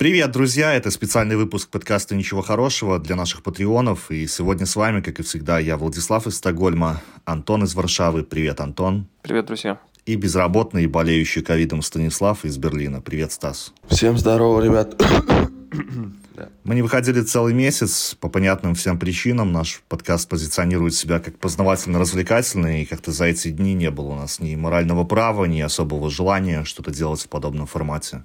Привет, друзья! Это специальный выпуск подкаста «Ничего хорошего» для наших патреонов. И сегодня с вами, как и всегда, я Владислав из Стокгольма, Антон из Варшавы. Привет, Антон. Привет, друзья. И безработный и болеющий ковидом Станислав из Берлина. Привет, Стас. Всем здорово, ребят. Мы не выходили целый месяц по понятным всем причинам. Наш подкаст позиционирует себя как познавательно-развлекательный, и как-то за эти дни не было у нас ни морального права, ни особого желания что-то делать в подобном формате.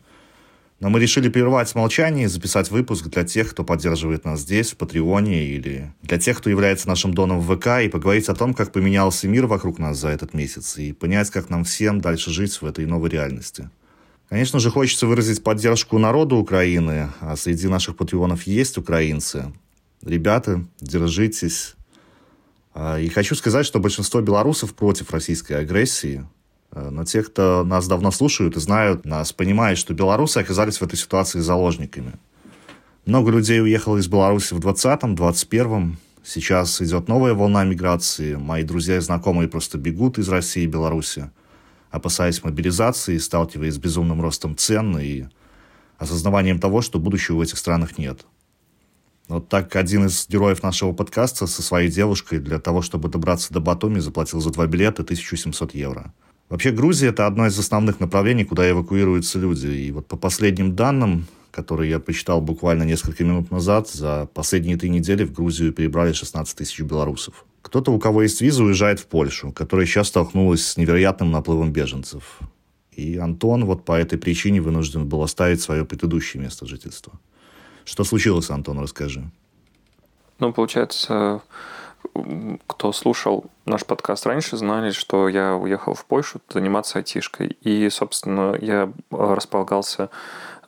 Но мы решили прервать молчание и записать выпуск для тех, кто поддерживает нас здесь, в Патреоне, или для тех, кто является нашим доном в ВК, и поговорить о том, как поменялся мир вокруг нас за этот месяц, и понять, как нам всем дальше жить в этой новой реальности. Конечно же, хочется выразить поддержку народу Украины, а среди наших патреонов есть украинцы. Ребята, держитесь. А, и хочу сказать, что большинство белорусов против российской агрессии, но те, кто нас давно слушают и знают нас, понимают, что белорусы оказались в этой ситуации заложниками. Много людей уехало из Беларуси в 20-м, 21-м. Сейчас идет новая волна миграции. Мои друзья и знакомые просто бегут из России и Беларуси, опасаясь мобилизации, сталкиваясь с безумным ростом цен и осознаванием того, что будущего в этих странах нет. Вот так один из героев нашего подкаста со своей девушкой для того, чтобы добраться до Батуми, заплатил за два билета 1700 евро – Вообще Грузия – это одно из основных направлений, куда эвакуируются люди. И вот по последним данным, которые я почитал буквально несколько минут назад, за последние три недели в Грузию перебрали 16 тысяч белорусов. Кто-то, у кого есть виза, уезжает в Польшу, которая сейчас столкнулась с невероятным наплывом беженцев. И Антон вот по этой причине вынужден был оставить свое предыдущее место жительства. Что случилось, Антон, расскажи. Ну, получается, кто слушал наш подкаст раньше, знали, что я уехал в Польшу заниматься айтишкой. И, собственно, я располагался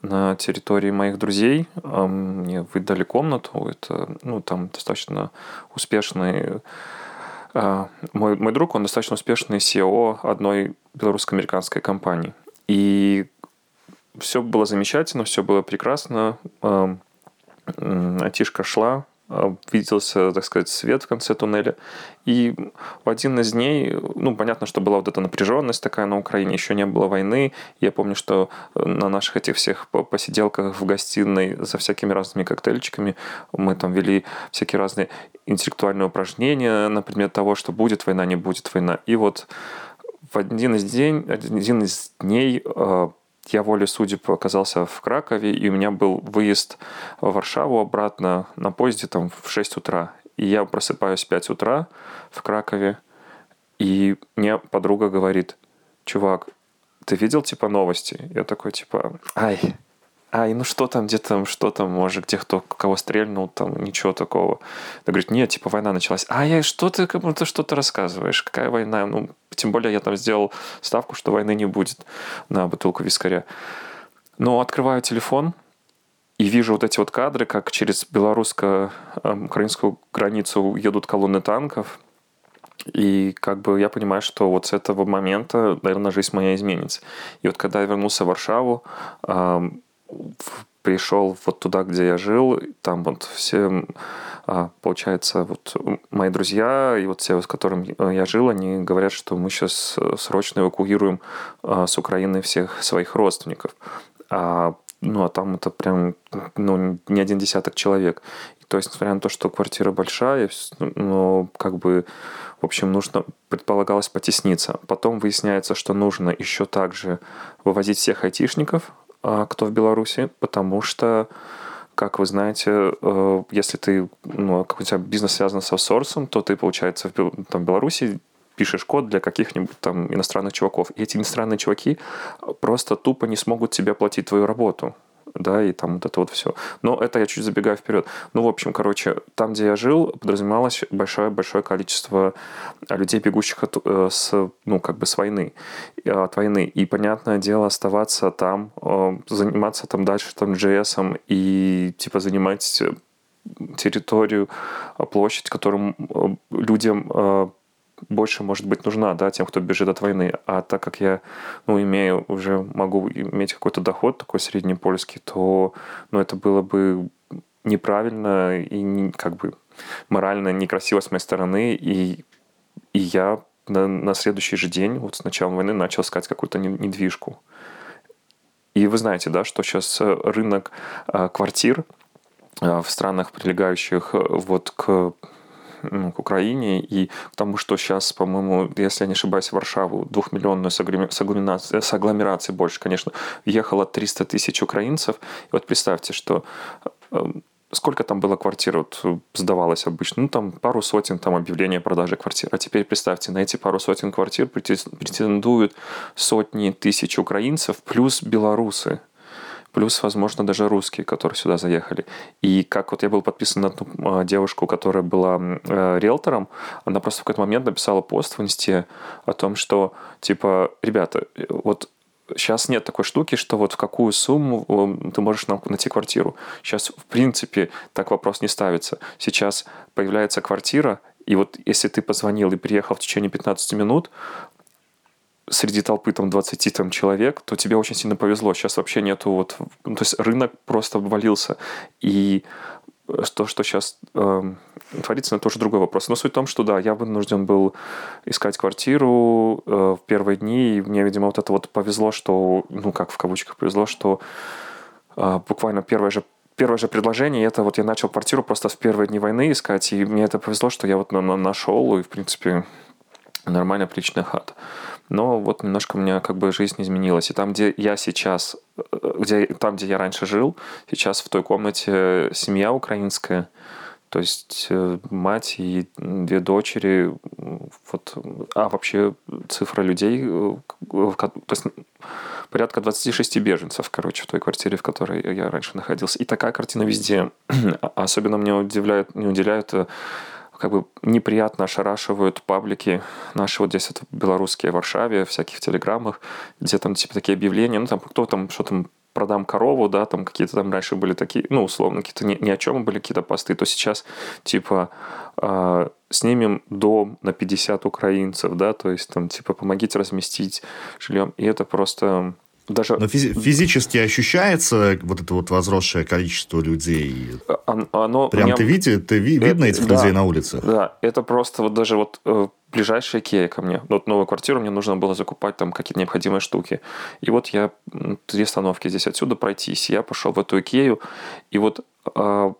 на территории моих друзей. Мне выдали комнату. Это, ну, там достаточно успешный а, мой, мой друг, он достаточно успешный SEO одной белорусско-американской компании. И все было замечательно, все было прекрасно. Айтишка шла, Э, виделся, так сказать, свет в конце туннеля. И в один из дней, ну, понятно, что была вот эта напряженность такая на Украине, еще не было войны. Я помню, что на наших этих всех посиделках в гостиной за всякими разными коктейльчиками мы там вели всякие разные интеллектуальные упражнения на предмет того, что будет война, не будет война. И вот в один из, день, один из дней э, я волей судеб оказался в Кракове, и у меня был выезд в Варшаву обратно на поезде там в 6 утра. И я просыпаюсь в 5 утра в Кракове, и мне подруга говорит, чувак, ты видел типа новости? Я такой типа, ай, ай, ну что там, где там, что там, может, где кто кого стрельнул, там, ничего такого. Она говорит, нет, типа война началась. А я, что ты, как будто что-то рассказываешь, какая война? Ну, тем более я там сделал ставку, что войны не будет на бутылку вискаря. Но открываю телефон, и вижу вот эти вот кадры, как через белорусско-украинскую границу едут колонны танков. И как бы я понимаю, что вот с этого момента, наверное, жизнь моя изменится. И вот когда я вернулся в Варшаву, пришел вот туда, где я жил, там вот все, а, получается, вот мои друзья и вот все, с которыми я жил, они говорят, что мы сейчас срочно эвакуируем а, с Украины всех своих родственников. А, ну, а там это прям, ну, не один десяток человек. То есть, несмотря на то, что квартира большая, но как бы, в общем, нужно, предполагалось потесниться. Потом выясняется, что нужно еще также вывозить всех айтишников, кто в Беларуси, потому что как вы знаете, э, если ты, ну, как у тебя бизнес связан с аутсорсом, то ты, получается, в там, Беларуси пишешь код для каких-нибудь там иностранных чуваков. И эти иностранные чуваки просто тупо не смогут тебе платить твою работу да, и там вот это вот все. Но это я чуть забегаю вперед. Ну, в общем, короче, там, где я жил, подразумевалось большое-большое количество людей, бегущих от, э, с, ну, как бы с войны, от войны. И, понятное дело, оставаться там, э, заниматься там дальше там JS и, типа, занимать территорию, площадь, которым э, людям больше, может быть, нужна, да, тем, кто бежит от войны. А так как я, ну, имею, уже могу иметь какой-то доход такой среднепольский, то, ну, это было бы неправильно и не, как бы морально некрасиво с моей стороны. И, и я на, на следующий же день, вот с началом войны, начал искать какую-то недвижку. И вы знаете, да, что сейчас рынок квартир в странах, прилегающих вот к к Украине и к тому, что сейчас, по-моему, если я не ошибаюсь, в Варшаву двухмиллионную с с агломерацией больше, конечно, въехало 300 тысяч украинцев. И вот представьте, что эм, сколько там было квартир, вот сдавалось обычно? Ну, там пару сотен там объявления о продаже квартир. А теперь представьте, на эти пару сотен квартир претендуют сотни тысяч украинцев плюс белорусы плюс, возможно, даже русские, которые сюда заехали. И как вот я был подписан на одну а, девушку, которая была э, риэлтором, она просто в какой-то момент написала пост в инсте о том, что, типа, ребята, вот Сейчас нет такой штуки, что вот в какую сумму э, ты можешь найти квартиру. Сейчас, в принципе, так вопрос не ставится. Сейчас появляется квартира, и вот если ты позвонил и приехал в течение 15 минут, среди толпы там 20 там, человек, то тебе очень сильно повезло. Сейчас вообще нету вот... Ну, то есть рынок просто обвалился. И то, что сейчас э, творится, это тоже другой вопрос. Но суть в том, что да, я вынужден был искать квартиру э, в первые дни, и мне, видимо, вот это вот повезло, что, ну как в кавычках повезло, что э, буквально первое же первое же предложение, это вот я начал квартиру просто в первые дни войны искать, и мне это повезло, что я вот нашел, и, в принципе, нормально приличная хата. Но вот немножко у меня как бы жизнь изменилась. И там, где я сейчас, э, где, там, где я раньше жил, сейчас в той комнате семья украинская, то есть э, мать и две дочери, вот, а вообще цифра людей, э, то есть порядка 26 беженцев, короче, в той квартире, в которой я раньше находился. И такая картина везде. Особенно мне удивляет, не удивляют как бы неприятно ошарашивают паблики наши вот здесь вот белорусские в Варшаве, всяких телеграммах, где там типа такие объявления, ну там кто там, что там продам корову, да, там какие-то там раньше были такие, ну, условно, какие-то ни, ни о чем были какие-то посты, то сейчас, типа, э, снимем дом на 50 украинцев, да, то есть там, типа, помогите разместить жильем, и это просто даже... Но физи- физически ощущается вот это вот возросшее количество людей? Оно, Прям меня... ты, видишь, ты ви- видно это, этих да, людей на улице? Да, это просто вот даже вот э, ближайшая Икея ко мне. Вот новую квартиру мне нужно было закупать там какие-то необходимые штуки. И вот я три остановки здесь отсюда пройтись. Я пошел в эту Икею, и вот э,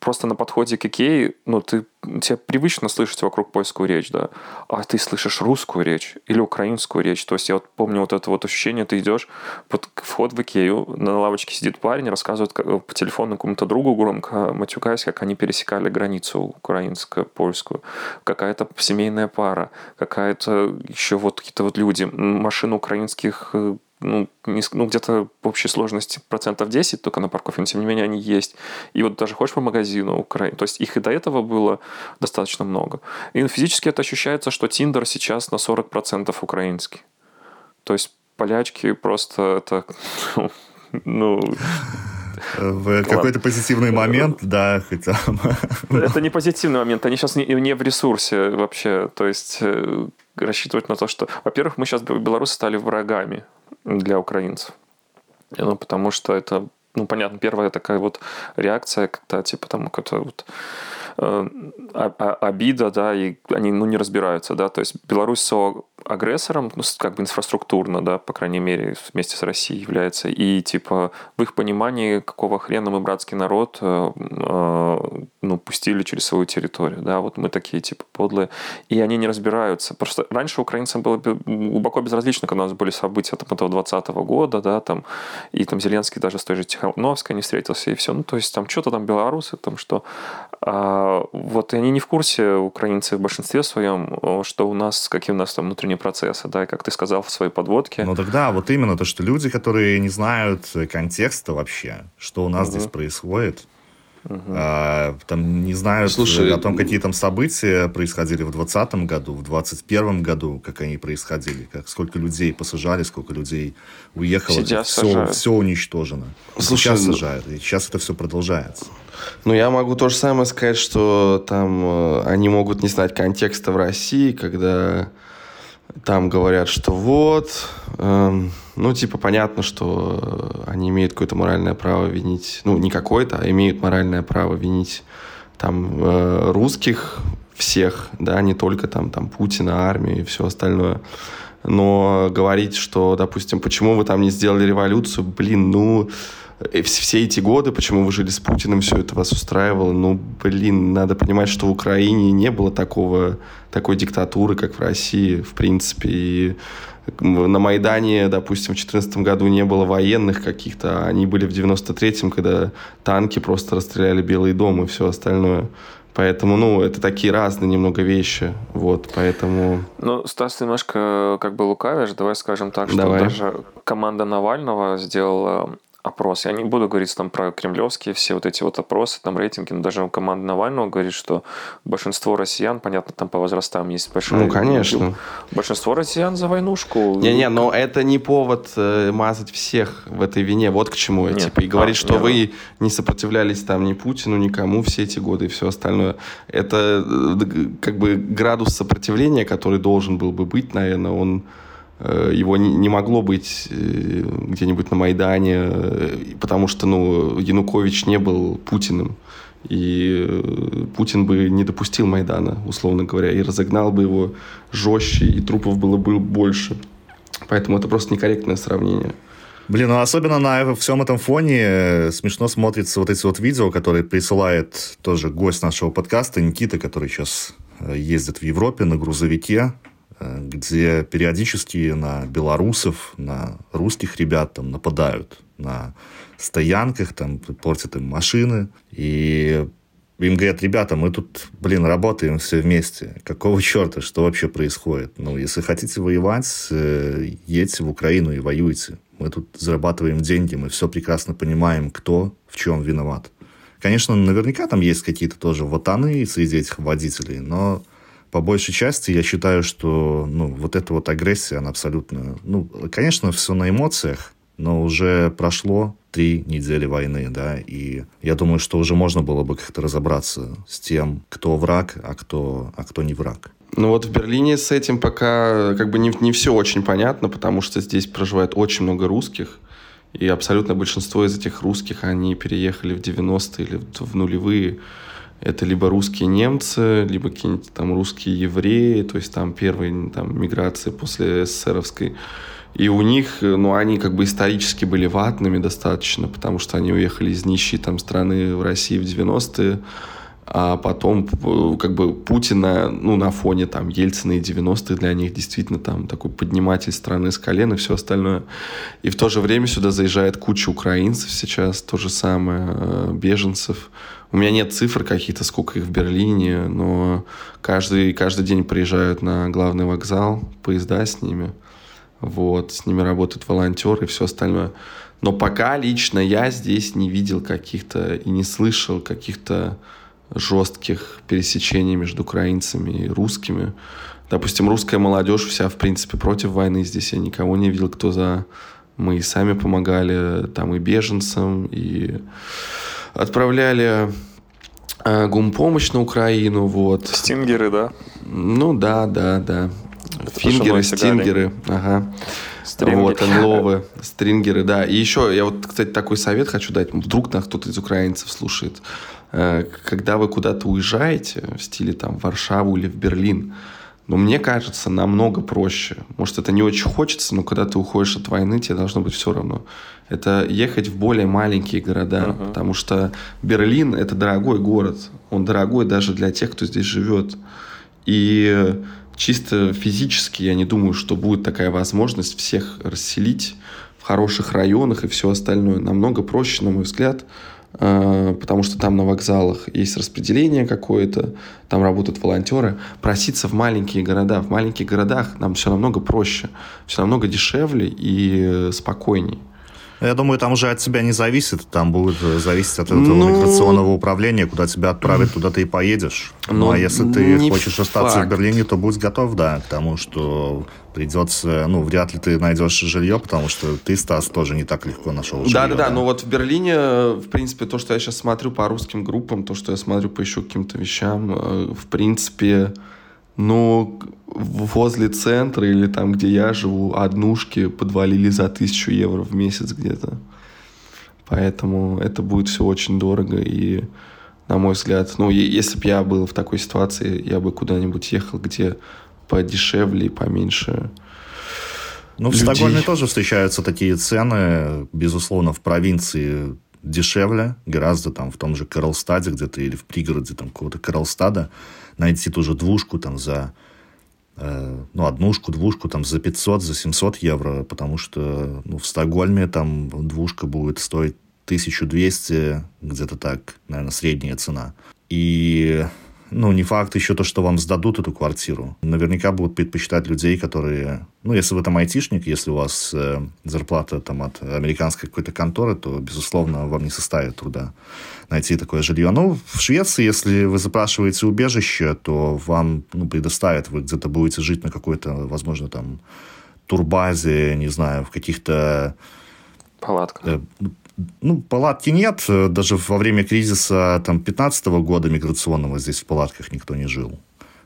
просто на подходе к Икее, ну, ты, тебе привычно слышать вокруг польскую речь, да, а ты слышишь русскую речь или украинскую речь. То есть я вот помню вот это вот ощущение, ты идешь под вход в Икею, на лавочке сидит парень, рассказывает по телефону кому-то другу громко, матюкаясь, как они пересекали границу украинскую, польскую. Какая-то семейная пара, какая-то еще вот какие-то вот люди, машины украинских э, ну, ну где-то в общей сложности процентов 10 только на парковке, но тем не менее они есть. И вот даже ходишь по магазину Украины, то есть их и до этого было достаточно много. И физически это ощущается, что Тиндер сейчас на 40% украинский. То есть полячки просто это, ну, в какой-то позитивный момент, да, хотя... Это не позитивный момент, они сейчас не, не в ресурсе вообще, то есть э, рассчитывать на то, что... Во-первых, мы сейчас, белорусы, стали врагами для украинцев. Ну, потому что это, ну, понятно, первая такая вот реакция, когда, типа, там, какая-то вот обида, да, и они, ну, не разбираются, да, то есть Беларусь со агрессором, ну, как бы инфраструктурно, да, по крайней мере, вместе с Россией является, и, типа, в их понимании, какого хрена мы братский народ, э, э, ну, пустили через свою территорию, да, вот мы такие, типа, подлые, и они не разбираются. Просто раньше украинцам было глубоко безразлично, когда у нас были события там, этого 20 -го года, да, там, и там Зеленский даже с той же Тихановской не встретился, и все, ну, то есть там что-то там белорусы, там что, а, вот, и они не в курсе, украинцы в большинстве своем, что у нас, какие у нас там внутренние процессы, да, и как ты сказал в своей подводке. Ну тогда вот именно то, что люди, которые не знают контекста вообще, что у нас угу. здесь происходит, Угу. А, там не знают Слушай, о том, какие там события происходили в 2020 году, в 2021 году, как они происходили, как сколько людей посажали, сколько людей уехало, сейчас все, все уничтожено. Слушай, сейчас ну... сажают, и сейчас это все продолжается. Ну, я могу то же самое сказать, что там э, они могут не знать контекста в России, когда там говорят, что вот, эм, ну, типа, понятно, что они имеют какое-то моральное право винить, ну, не какое-то, а имеют моральное право винить там э, русских всех, да, не только там, там Путина, армию и все остальное. Но говорить, что, допустим, почему вы там не сделали революцию, блин, ну, э, все эти годы, почему вы жили с Путиным, все это вас устраивало, ну, блин, надо понимать, что в Украине не было такого, такой диктатуры, как в России, в принципе, и на Майдане, допустим, в 2014 году не было военных каких-то, а они были в 93-м, когда танки просто расстреляли Белый дом и все остальное. Поэтому, ну, это такие разные немного вещи, вот, поэтому... Ну, Стас немножко как бы лукавишь, давай скажем так, что давай. даже команда Навального сделала опрос. Я не буду говорить там про кремлевские все вот эти вот опросы, там рейтинги, но даже команда Навального говорит, что большинство россиян, понятно, там по возрастам есть большой... Ну, конечно. YouTube, большинство россиян за войнушку. Не-не, но это не повод э, мазать всех в этой вине. Вот к чему я, Нет. типа, и говорить, А, что нет. вы не сопротивлялись там ни Путину, никому все эти годы и все остальное. Это э, как бы градус сопротивления, который должен был бы быть, наверное, он его не, могло быть э, где-нибудь на Майдане, э, потому что, ну, Янукович не был Путиным. И э, Путин бы не допустил Майдана, условно говоря, и разогнал бы его жестче, и трупов было бы больше. Поэтому это просто некорректное сравнение. Блин, ну особенно на всем этом фоне э, смешно смотрится вот эти вот видео, которые присылает тоже гость нашего подкаста Никита, который сейчас э, ездит в Европе на грузовике, э, где периодически на белорусов, на русских ребят там нападают на стоянках, там портят им машины. И им говорят, ребята, мы тут, блин, работаем все вместе. Какого черта, что вообще происходит? Ну, если хотите воевать, э, едьте в Украину и воюйте. Мы тут зарабатываем деньги, мы все прекрасно понимаем, кто в чем виноват. Конечно, наверняка там есть какие-то тоже ватаны среди этих водителей, но по большей части я считаю, что ну, вот эта вот агрессия, она абсолютно... Ну, конечно, все на эмоциях, но уже прошло три недели войны, да, и я думаю, что уже можно было бы как-то разобраться с тем, кто враг, а кто, а кто не враг. Ну вот в Берлине с этим пока как бы не, не все очень понятно, потому что здесь проживает очень много русских, и абсолютно большинство из этих русских, они переехали в 90-е или в нулевые. Это либо русские немцы, либо какие-нибудь там русские евреи, то есть там первые там, миграции после СССРовской. И у них, ну, они как бы исторически были ватными достаточно, потому что они уехали из нищей там страны в России в 90-е, а потом э, как бы Путина, ну, на фоне там Ельцина и 90-х для них действительно там такой подниматель страны с колен и все остальное. И в то же время сюда заезжает куча украинцев сейчас, то же самое, э, беженцев. У меня нет цифр каких-то, сколько их в Берлине, но каждый, каждый день приезжают на главный вокзал, поезда с ними. Вот, с ними работают волонтеры и все остальное. Но пока лично я здесь не видел каких-то и не слышал каких-то жестких пересечений между украинцами и русскими. Допустим, русская молодежь вся, в принципе, против войны. Здесь я никого не видел, кто за... Мы и сами помогали там и беженцам, и отправляли э, гумпомощь на Украину, вот. Стингеры, да? Ну да, да, да. Это Фингеры, стингеры, ага. Стринги. Вот, энловы, стрингеры, да. И еще я вот, кстати, такой совет хочу дать. Вдруг нас кто-то из украинцев слушает. Э, Когда вы куда-то уезжаете, в стиле там в Варшаву или в Берлин, но мне кажется, намного проще. Может, это не очень хочется, но когда ты уходишь от войны, тебе должно быть все равно. Это ехать в более маленькие города, Ага. потому что Берлин – это дорогой город. Он дорогой даже для тех, кто здесь живет. И чисто физически я не думаю, что будет такая возможность всех расселить в хороших районах и все остальное. Намного проще, на мой взгляд, потому что там на вокзалах есть распределение какое-то, там работают волонтеры. Проситься в маленькие города. В маленьких городах нам все намного проще, все намного дешевле и э, спокойней. Я думаю, там уже от тебя не зависит, там будет э, зависеть от этого Ну, миграционного управления, куда тебя отправят, туда ты и поедешь. Ну, Ну, а если ты хочешь остаться факт. в Берлине, то будь готов, да, к тому, что придется, ну, вряд ли ты найдешь жилье, потому что ты, Стас, тоже не так легко нашел жилье. Да, да, да. Но вот в Берлине, в принципе, то, что я сейчас смотрю по русским группам, то, что я смотрю по еще каким-то вещам, э, в принципе, ну, возле центра или там, где я живу, однушки подвалили за тысячу евро в месяц где-то. Поэтому это будет все очень дорого. И, на мой взгляд, ну, если бы я был в такой ситуации, я бы куда-нибудь ехал, где подешевле и поменьше Ну, в людей. Стокгольме тоже встречаются такие цены. Безусловно, в провинции дешевле, гораздо там в том же Карлстаде где-то или в пригороде там какого-то Карлстада найти ту же двушку там за э, ну, однушку, двушку там за 500, за 700 евро, потому что ну, в Стокгольме там двушка будет стоить 1200, где-то так, наверное, средняя цена. И ну, не факт еще то, что вам сдадут эту квартиру. Наверняка будут предпочитать людей, которые... Ну, если вы там айтишник, если у вас э, зарплата там от американской какой-то конторы, то, безусловно, вам не составит труда найти такое жилье. Ну, в Швеции, если вы запрашиваете убежище, то вам ну, предоставят, вы где-то будете жить на какой-то, возможно, там турбазе, не знаю, в каких-то... Палатках. Ну, палатки нет. Даже во время кризиса там, 15 года миграционного здесь в палатках никто не жил.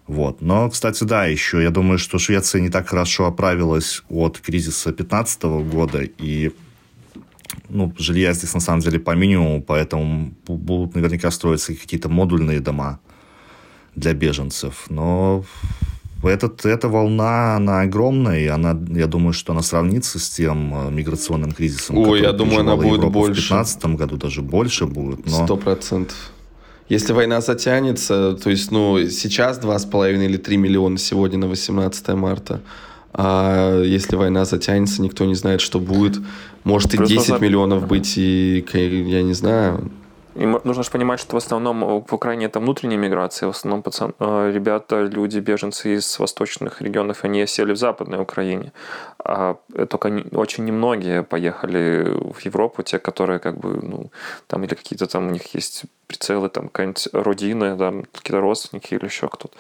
Вот. Но, кстати, да, еще я думаю, что Швеция не так хорошо оправилась от кризиса 15 года, и ну, жилья здесь на самом деле по минимуму, поэтому будут наверняка строиться какие-то модульные дома для беженцев. Но этот, эта волна, она огромная, и она, я думаю, что она сравнится с тем э, миграционным кризисом, Ой, я думаю, она будет Европа больше. В 2015 году даже больше будет. Сто процентов. Если война затянется, то есть, ну, сейчас 2,5 или 3 миллиона сегодня на 18 марта, а если война затянется, никто не знает, что будет. Может и 10 миллионов быть, и я не знаю. И нужно же понимать, что в основном э, в Украине это внутренняя миграция, в основном пацан, э, ребята, люди, беженцы из восточных регионов, они сели в Западной Украине. А только очень немногие поехали в Европу, те, которые как бы, ну, там или какие-то там у них есть прицелы, там какая-нибудь родина, там какие-то родственники или еще кто-то.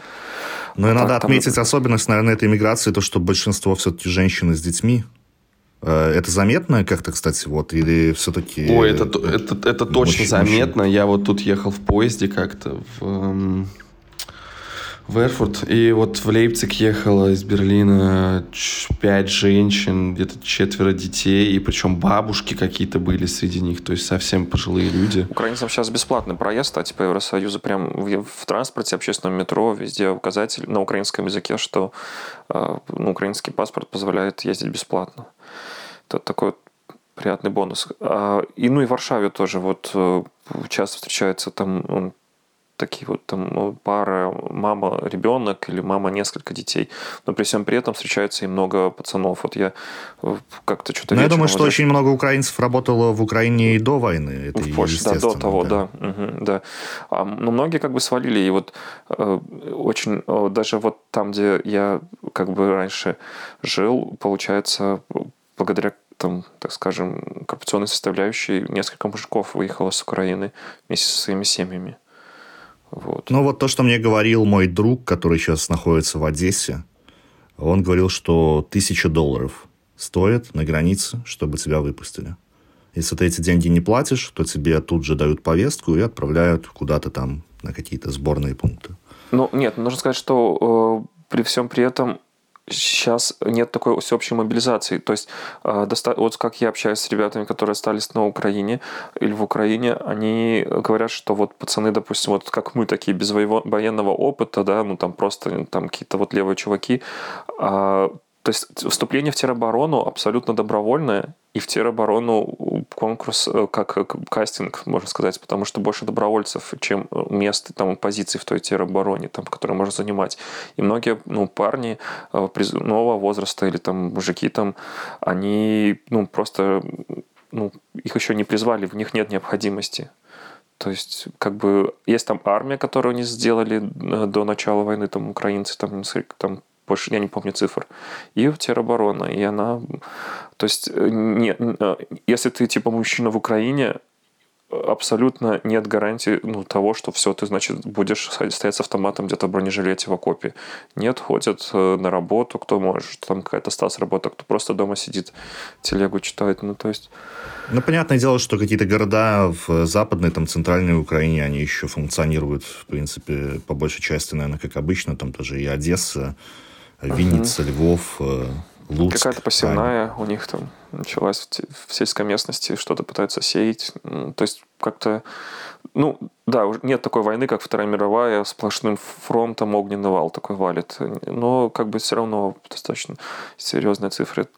Ну и надо так, отметить там... особенность, наверное, этой миграции, то, что большинство все-таки женщины с детьми, Э, это заметно как-то, кстати, вот, или все-таки... Ой, это, это, это точно мужчин, заметно. Я вот тут ехал в поезде как-то в, эм, в Эрфурт, и вот в Лейпциг ехала из Берлина пять женщин, где-то четверо детей, и причем бабушки какие-то были среди них, то есть совсем пожилые люди. Украинцам сейчас бесплатный проезд, кстати, по Евросоюзу, прям в, в транспорте, общественном метро, везде указатель на украинском языке, что э, ну, украинский паспорт позволяет ездить бесплатно. Это такой вот приятный бонус. А, и ну и в Варшаве тоже вот э, часто встречаются там такие вот там ну, пара мама ребенок или мама несколько детей. Но при всем при этом встречается и много пацанов. Вот я э, как-то что-то ну, я думаю что очень много украинцев работало в Украине и до войны. Это в Польше да до того да. да, угу, да. А, но многие как бы свалили и вот э, очень даже вот там где я как бы раньше жил получается благодаря там, так скажем, коррупционной составляющей несколько мужиков выехало с Украины вместе со своими семьями. Вот. Ну вот то, что мне говорил мой друг, который сейчас находится в Одессе, он говорил, что тысяча долларов стоит на границе, чтобы тебя выпустили. Если ты эти деньги не платишь, то тебе тут же дают повестку и отправляют куда-то там на какие-то сборные пункты. Ну, нет, нужно сказать, что э, при всем при этом сейчас нет такой всеобщей мобилизации. То есть, э, вот как я общаюсь с ребятами, которые остались на Украине или в Украине, они говорят, что вот пацаны, допустим, вот как мы такие без военного опыта, да, ну там просто там какие-то вот левые чуваки, а, то есть вступление в тероборону абсолютно добровольное, и в тероборону конкурс э, как э, кастинг, можно сказать, потому что больше добровольцев, чем э, мест, там, позиций в той теробороне, там, которые можно занимать. И многие ну, парни призывного возраста или там мужики там, они ну, просто ну, их еще не призвали, в них нет необходимости. То есть, как бы, есть там армия, которую они сделали до начала войны, там, украинцы, там, там больше я не помню цифр, и тероборона. И она... То есть, э, не, э, если ты типа мужчина в Украине, абсолютно нет гарантии ну, того, что все, ты, значит, будешь стоять с автоматом где-то в бронежилете в окопе. Нет, ходят э, на работу, кто может, там какая-то стас работа, кто просто дома сидит, телегу читает, ну, то есть... Ну, понятное дело, что какие-то города в западной, там, центральной Украине, они еще функционируют, в принципе, по большей части, наверное, как обычно, там тоже и Одесса, Винница, uh-huh. Львов, э, Луцк. Какая-то посевная у них там началась в сельской местности, что-то пытаются сеять. То есть как-то ну, да, нет такой войны, как Вторая мировая, сплошным фронтом огненный вал такой валит. Но как бы все равно достаточно серьезные цифры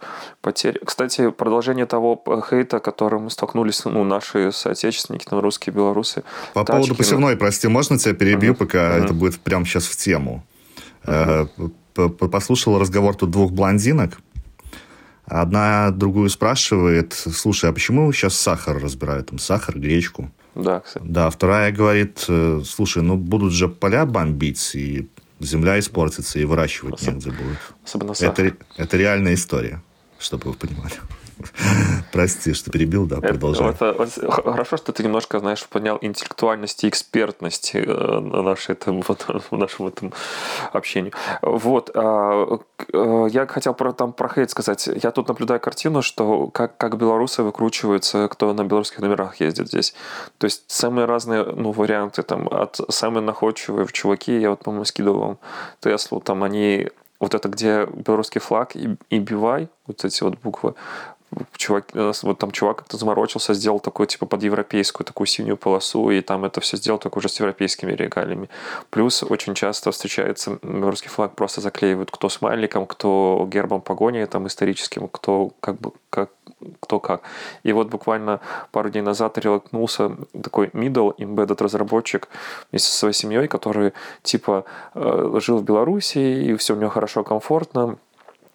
потерь. Кстати, продолжение того хейта, которым мы столкнулись, ну, наши соотечественники, там, русские, белорусы. По тачки, поводу посевной, ну... прости, можно тебя перебью, uh-huh. пока uh-huh. это будет прямо сейчас в тему. Uh-huh. Послушал разговор тут двух блондинок. Одна другую спрашивает, слушай, а почему сейчас сахар разбирают? Там сахар, гречку. Да, кстати. Да, вторая говорит, э, слушай, ну будут же поля бомбить, и земля испортится, и выращивать Особ... негде будет. Особенно сахар. Это, это реальная история, чтобы вы понимали. Прости, что перебил, да, продолжай. Это, это, хорошо, что ты немножко, знаешь, поднял интеллектуальность и экспертность э, нашей, этом, вот, в нашем этом общении. Вот. А, э, я хотел про, там, про хейт сказать. Я тут наблюдаю картину, что как, как белорусы выкручиваются, кто на белорусских номерах ездит здесь. То есть самые разные ну, варианты, там, от самые находчивые чуваки, я вот, по-моему, скидывал вам Теслу, там они вот это, где белорусский флаг и, и бивай, вот эти вот буквы, чувак, э, вот там чувак как-то заморочился, сделал такую, типа, под европейскую такую синюю полосу, и там это все сделал только уже с европейскими регалиями. Плюс очень часто встречается белорусский флаг просто заклеивают кто смайликом, кто гербом погони там историческим, кто как бы как кто как. И вот буквально пару дней назад релакнулся такой middle embedded разработчик вместе со своей семьей, который типа э, жил в Беларуси, и все у него хорошо, комфортно,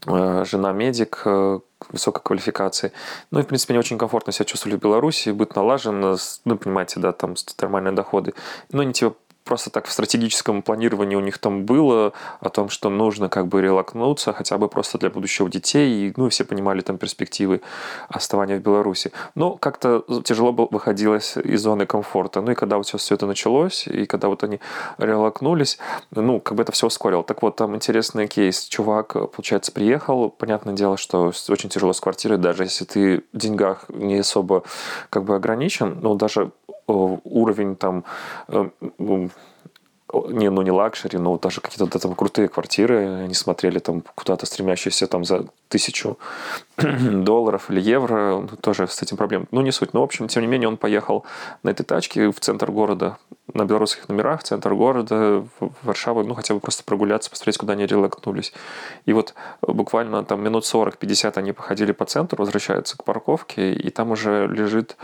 жена медик э, высокой квалификации. Ну и, в принципе, они очень комфортно себя чувствовали в Беларуси, быт налажен, ну, понимаете, да, там нормальные доходы. Ну, они типа просто так в стратегическом планировании у них там было о том, что нужно как бы релакнуться хотя бы просто для будущего детей, и, ну, все понимали там перспективы оставания в Беларуси. Но как-то тяжело было, выходилось из зоны комфорта. Ну и когда вот все, все это началось, и когда вот они релакнулись, ну, как бы это все ускорило. Так вот, там интересный кейс. Чувак, получается, приехал, понятное дело, что очень тяжело с квартирой, даже если ты в деньгах не особо как бы ограничен, ну, даже уровень там э, не, ну не luxury, но даже какие-то там крутые квартиры, они смотрели там куда-то стремящиеся там за тысячу долларов или евро, ну, тоже с этим проблем. Ну, не суть. Но, в общем, тем не менее, он поехал на этой тачке в центр города, на белорусских номерах, центр города, в Варшаву, ну, хотя бы просто прогуляться, посмотреть, куда они релакнулись. И вот буквально там минут 40-50 они походили по центру, возвращаются к парковке, и там уже лежит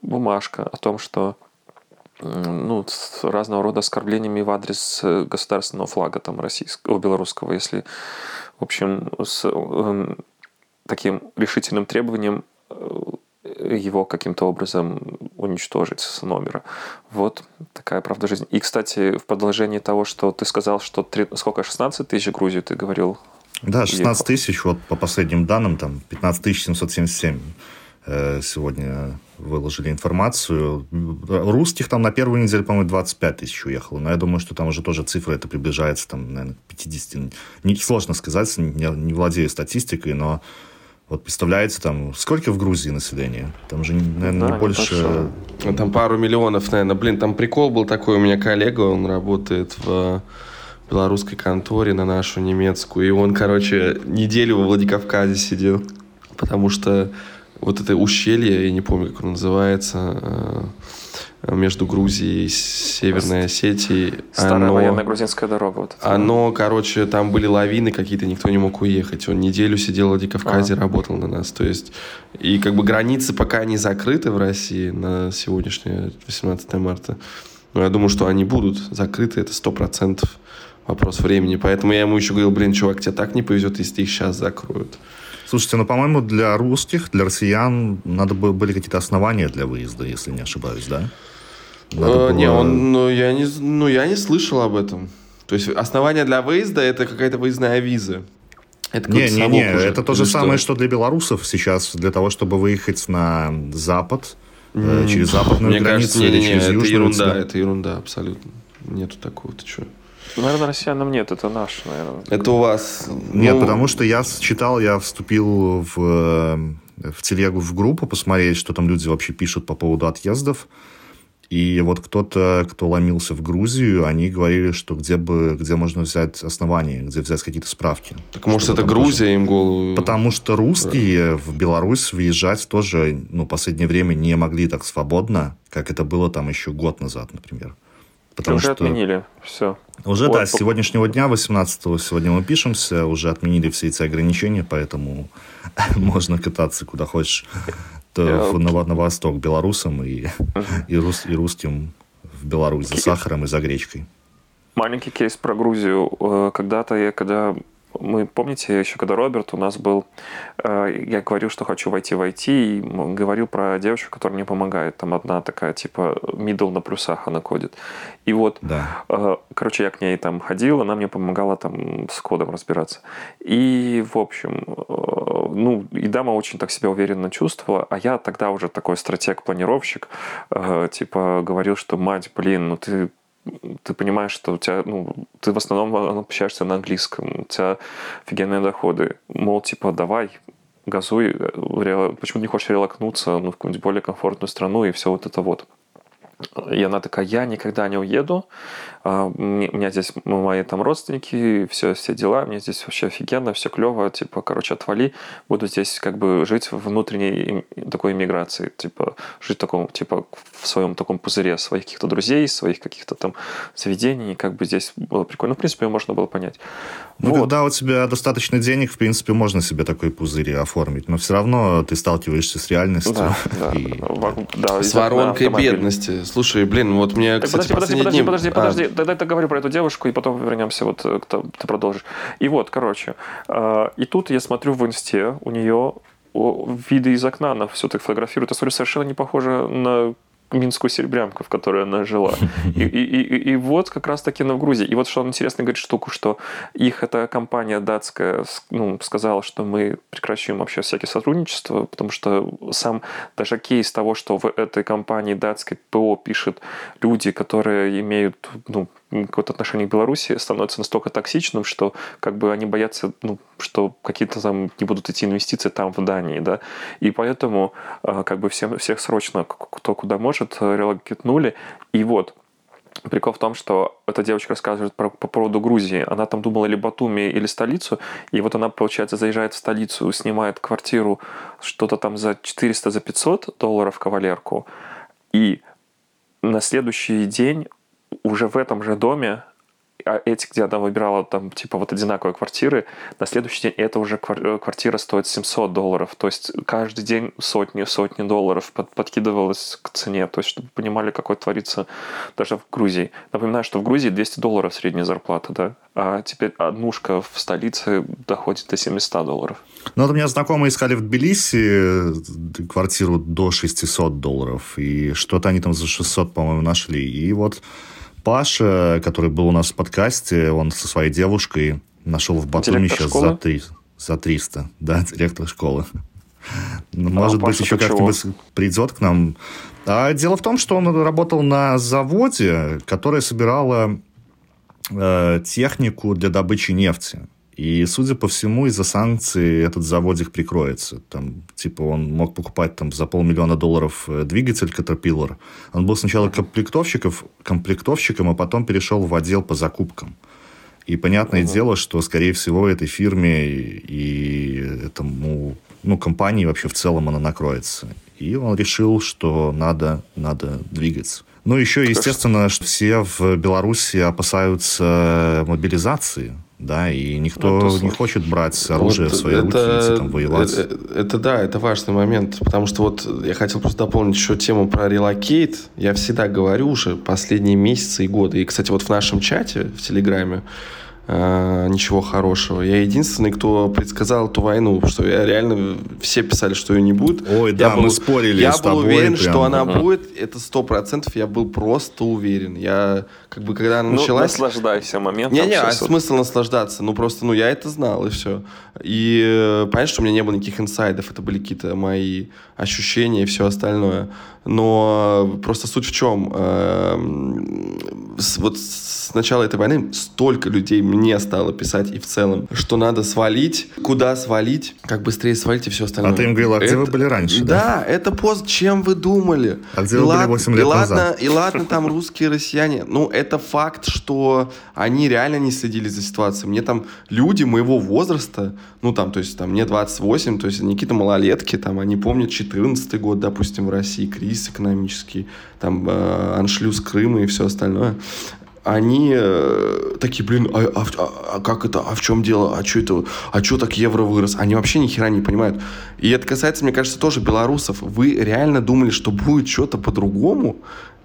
бумажка о том, что ну, с разного рода оскорблениями в адрес э, государственного флага там российского, белорусского, если, в общем, с э, таким решительным требованием э, его каким-то образом уничтожить с номера. Вот такая правда жизни. И, кстати, в продолжении того, что ты сказал, что 3, сколько, 16 тысяч Грузию ты говорил? Да, 16 тысяч, вот по последним данным, там 15 777 Э, сегодня выложили информацию. Русских там на первую неделю, по-моему, 25 тысяч уехало. Но я думаю, что там уже тоже цифра это приближается, там, наверное, к 50. Не, сложно сказать, не, не владею статистикой, но вот представляете, там, сколько в Грузии населения? Там же, наверное, да, не больше... Не там пару миллионов, наверное. Блин, там прикол был такой, у меня коллега, он работает в белорусской конторе на нашу немецкую, и он, короче, неделю во Владикавказе сидел, потому что вот это ущелье, я не помню, как оно называется, э, между Грузией и Северной Осетией. Старая оно, военная грузинская дорога. Вот это. Оно, короче, там были лавины какие-то, никто не мог уехать. Он неделю сидел в Владикавказе, а. работал на нас. То есть, и как бы границы пока не закрыты в России на сегодняшнее 18 марта. Но я думаю, что они будут закрыты, это сто процентов вопрос времени. Поэтому я ему еще говорил, блин, чувак, тебе так не повезет, если их сейчас закроют. Слушайте, ну, по-моему, для русских, для россиян надо бы были какие-то основания для выезда, если не ошибаюсь, да? Э, было... Не, он, ну, я не, ну, я не слышал об этом. То есть основания для выезда это какая-то выездная виза. Это не, не, не, уже, это то же что? самое, что для белорусов сейчас, для того, чтобы выехать на запад, mm. через западную Мне границу кажется, не, не, не, через это ерунда, это ерунда абсолютно. Нету такого, ты что? Наверное, россиянам нет, это наш, наверное. Это у вас. Нет, ну... потому что я читал, я вступил в, в телегу в группу посмотреть, что там люди вообще пишут по поводу отъездов. И вот кто-то, кто ломился в Грузию, они говорили, что где бы, где можно взять основания, где взять какие-то справки. Так может это Грузия тоже... им голову... Потому что русские в Беларусь въезжать тоже, ну, в последнее время не могли так свободно, как это было там еще год назад, например. Потому уже что... отменили все. Уже, вот. да, с сегодняшнего дня, 18-го, сегодня мы пишемся, уже отменили все эти ограничения, поэтому можно кататься куда хочешь Я... на, на восток белорусам и, и, рус, и русским в Беларусь за сахаром и за гречкой. Маленький кейс про Грузию. Э, когда-то я, когда мы, помните, еще когда Роберт у нас был, э, я говорил, что хочу войти в IT, и говорил про девочку, которая мне помогает. Там одна такая, типа, middle на плюсах она кодит. И вот, да. э, короче, я к ней там ходил, она мне помогала там с кодом разбираться. И, в общем, ну, и дама очень так себя уверенно чувствовала, а я тогда уже такой стратег-планировщик, э, типа, говорил, что, мать, блин, ну ты ты понимаешь, что у тебя, ну, ты в основном общаешься на английском, у тебя офигенные доходы. Мол, типа, давай, газуй, э, почему не хочешь релакнуться ну, в какую-нибудь более комфортную страну и все вот это вот. И она такая, я никогда не уеду, а, у меня здесь мои там родственники, все, все дела, мне здесь вообще офигенно, все клево, типа, короче, отвали, буду здесь как бы жить в внутренней такой иммиграции, типа, жить в таком, типа, в своем таком пузыре своих каких-то друзей, своих каких-то там заведений, как бы здесь было прикольно. Ну, в принципе, можно было понять. Ну, вот. когда у тебя достаточно денег, в принципе, можно себе такой пузырь оформить, но все равно ты сталкиваешься с реальностью. Да, да. И... да с воронкой бедности. Слушай, блин, вот мне, так, кстати, подожди, подожди, дни... подожди, подожди, а... тогда я говорю про эту девушку, и потом вернемся, вот э, ты продолжишь. И вот, короче, э, и тут я смотрю в инсте, у нее виды из окна, она все так фотографирует. Я смотрю, совершенно не похоже на Минскую серебрянку, в которой она жила. И, и, и, и вот как раз-таки на в Грузии. И вот что он интересно говорит штуку, что их эта компания датская ну, сказала, что мы прекращаем вообще всякие сотрудничество, потому что сам даже кейс того, что в этой компании датской ПО пишет люди, которые имеют ну, какое-то отношение к Беларуси становится настолько токсичным, что как бы они боятся, ну, что какие-то там не будут идти инвестиции там в Дании, да, и поэтому а, как бы всем, всех срочно, кто куда может, релокетнули, и вот, Прикол в том, что эта девочка рассказывает про, по поводу Грузии. Она там думала или Батуми, или столицу. И вот она, получается, заезжает в столицу, снимает квартиру что-то там за 400, за 500 долларов кавалерку. И на следующий день уже в этом же доме а эти, где она выбирала там типа вот одинаковые квартиры, на следующий день эта уже э, квартира стоит 700 долларов. То есть каждый день сотни-сотни долларов под, подкидывалось к цене. То есть чтобы понимали, какой творится даже в Грузии. Напоминаю, что в Грузии 200 долларов средняя зарплата, да? А теперь однушка в столице доходит до 700 долларов. Ну, вот у меня знакомые искали в Тбилиси э, квартиру до 600 долларов. И что-то они там за 600, по-моему, нашли. И вот Паша, который был у нас в подкасте, он со своей девушкой нашел в Батуми сейчас за, 3, за 300. Да, директор школы. Ну, а может быть, еще как-нибудь придет к нам. А дело в том, что он работал на заводе, которое собирало э, технику для добычи нефти. И, судя по всему, из-за санкций этот заводик прикроется. Там, типа, он мог покупать там, за полмиллиона долларов э, двигатель Caterpillar. Он был сначала комплектовщиков, комплектовщиком, а потом перешел в отдел по закупкам. И понятное uh-huh. дело, что, скорее всего, этой фирме и этому, ну, компании вообще в целом она накроется. И он решил, что надо, надо двигаться. Ну, еще, естественно, что все в Беларуси опасаются мобилизации да, и никто ну, не хочет брать оружие вот в свои это, руки идти там воевать. Это, это да, это важный момент, потому что вот я хотел просто дополнить еще тему про релокейт. Я всегда говорю уже последние месяцы и годы, и, кстати, вот в нашем чате в Телеграме, э, ничего хорошего. Я единственный, кто предсказал эту войну, что я реально все писали, что ее не будет. Ой, я да, был, мы спорили Я с был тобой уверен, прям. что она будет. Это сто процентов. Я был просто уверен. Я как бы когда она ну, началась. наслаждайся моментом. Не, не, а смысл наслаждаться. Ну просто, ну я это знал и все. И э, понятно, что у меня не было никаких инсайдов. Это были какие-то мои ощущения и все остальное. Но просто суть в чем? Вот с начала этой войны столько людей мне стало писать и в целом, что надо свалить, куда свалить, как быстрее свалить и все остальное. А ты им говорил, а где это, вы были раньше? Да, да? это пост, чем вы думали. А где и вы лад, были 8 лет и ладно, назад? И ладно, там русские, россияне. Ну, это факт, что они реально не следили за ситуацией. Мне там люди моего возраста, ну, там, то есть, там, мне 28, то есть, они какие-то малолетки, там, они помнят 14 год, допустим, в России, кризис экономический, там, э, аншлюз Крыма и все остальное они э, такие, блин, а, а, а, а как это, а в чем дело, а что это, а что так евро вырос? Они вообще ни хера не понимают. И это касается, мне кажется, тоже белорусов. Вы реально думали, что будет что-то по-другому?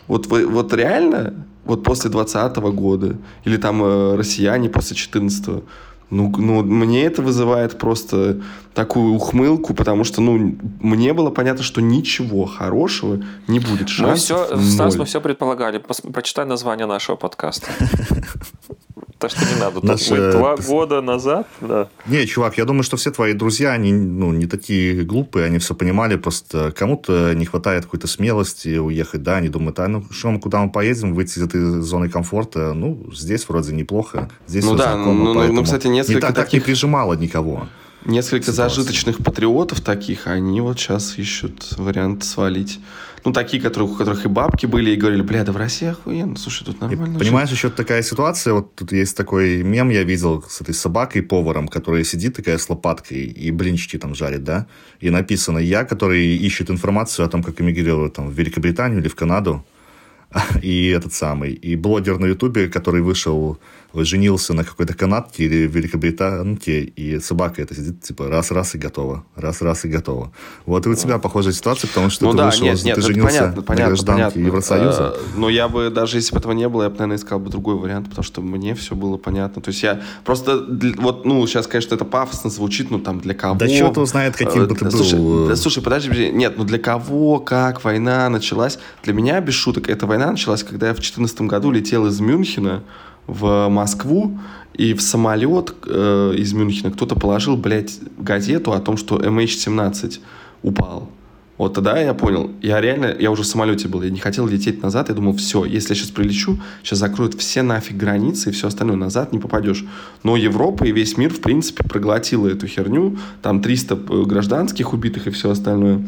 Вот вы, вот реально, вот после 20 года, или там э, россияне после 14 -го, ну, ну, мне это вызывает просто такую ухмылку, потому что, ну, мне было понятно, что ничего хорошего не будет. Мы все, Стас, мы все предполагали. Прочитай название нашего подкаста. Так что не надо. Наш, мы два года назад, да. Не, чувак, я думаю, что все твои друзья, они ну, не такие глупые, они все понимали, просто кому-то не хватает какой-то смелости уехать, да, они думают, а ну что, мы куда мы поедем, выйти из этой зоны комфорта, ну, здесь вроде неплохо, здесь ну да, ну, ну, ну, кстати, несколько не так, таких... так не прижимало никого. Несколько ситуации. зажиточных патриотов таких, они вот сейчас ищут вариант свалить ну, такие, которые, у которых и бабки были, и говорили, бля, да в России охуенно, слушай, тут нормально. И, понимаешь, еще такая ситуация, вот тут есть такой мем, я видел с этой собакой-поваром, которая сидит такая с лопаткой и блинчики там жарит, да, и написано «Я, который ищет информацию о том, как эмигрировать там, в Великобританию или в Канаду», и этот самый, и блогер на Ютубе, который вышел женился на какой-то канадке или великобританке, и собака это сидит, типа, раз-раз и готово, раз-раз и готово. Вот и у тебя похожая ситуация, потому что ну, ты да, вышел, нет, нет, ты женился понятно, понятно, на гражданке понятно. Евросоюза. А, но я бы, даже если бы этого не было, я бы, наверное, искал бы другой вариант, потому что мне все было понятно. То есть я просто, вот, ну, сейчас, конечно, это пафосно звучит, ну, там, для кого... Да черт знает, каким бы ты слушай, был. Да, слушай, подожди, нет, ну, для кого, как война началась? Для меня, без шуток, эта война началась, когда я в 2014 году летел из Мюнхена в Москву, и в самолет э, из Мюнхена кто-то положил, блядь, газету о том, что MH17 упал. Вот тогда я понял, я реально, я уже в самолете был, я не хотел лететь назад, я думал, все, если я сейчас прилечу, сейчас закроют все нафиг границы и все остальное, назад не попадешь. Но Европа и весь мир, в принципе, проглотила эту херню, там 300 э, гражданских убитых и все остальное.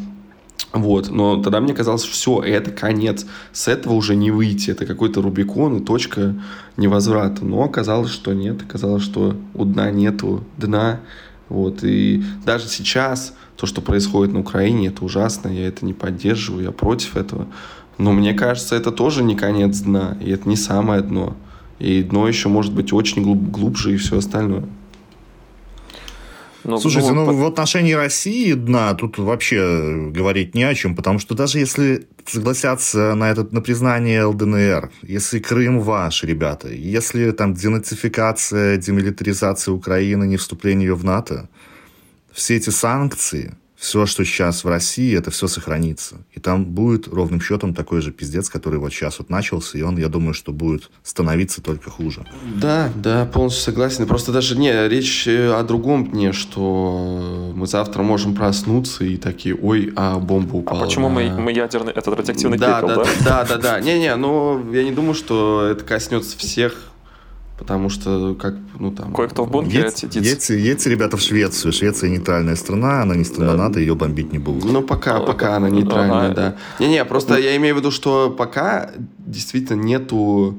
Вот, но тогда мне казалось, все, это конец, с этого уже не выйти, это какой-то Рубикон и точка невозврата. Но оказалось, что нет, оказалось, что у дна нету дна. Вот, и даже сейчас то, что происходит на Украине, это ужасно, я это не поддерживаю, я против этого. Но мне кажется, это тоже не конец дна, и это не самое дно. И дно еще может быть очень глуб, глубже и все остальное. Ну, Слушайте, ну, ну в отношении России дна тут вообще говорить не о чем, потому что даже если согласятся на это на признание ЛДНР, если Крым ваш, ребята, если там денацификация, демилитаризация Украины, не вступление ее в НАТО, все эти санкции, все, что сейчас в России, это все сохранится. И там будет ровным счетом такой же пиздец, который вот сейчас вот начался, и он, я думаю, что будет становиться только хуже. Да, да, полностью согласен. Просто даже не, речь э, о другом дне, что мы завтра можем проснуться и такие, ой, а бомба а упала. А почему мы, мы ядерный, этот радиоактивный да, пепел, да? Да, да, да, да. Не-не, но я не думаю, что это коснется всех Потому что, как, ну там... Кое-кто в бункере едь, сидит. Едьте, едьте, ребята, в Швецию. Швеция нейтральная страна, она не страна да. НАТО, ее бомбить не будут. Ну, пока, пока она нейтральная, ага. да. Не-не, просто я имею в виду, что пока действительно нету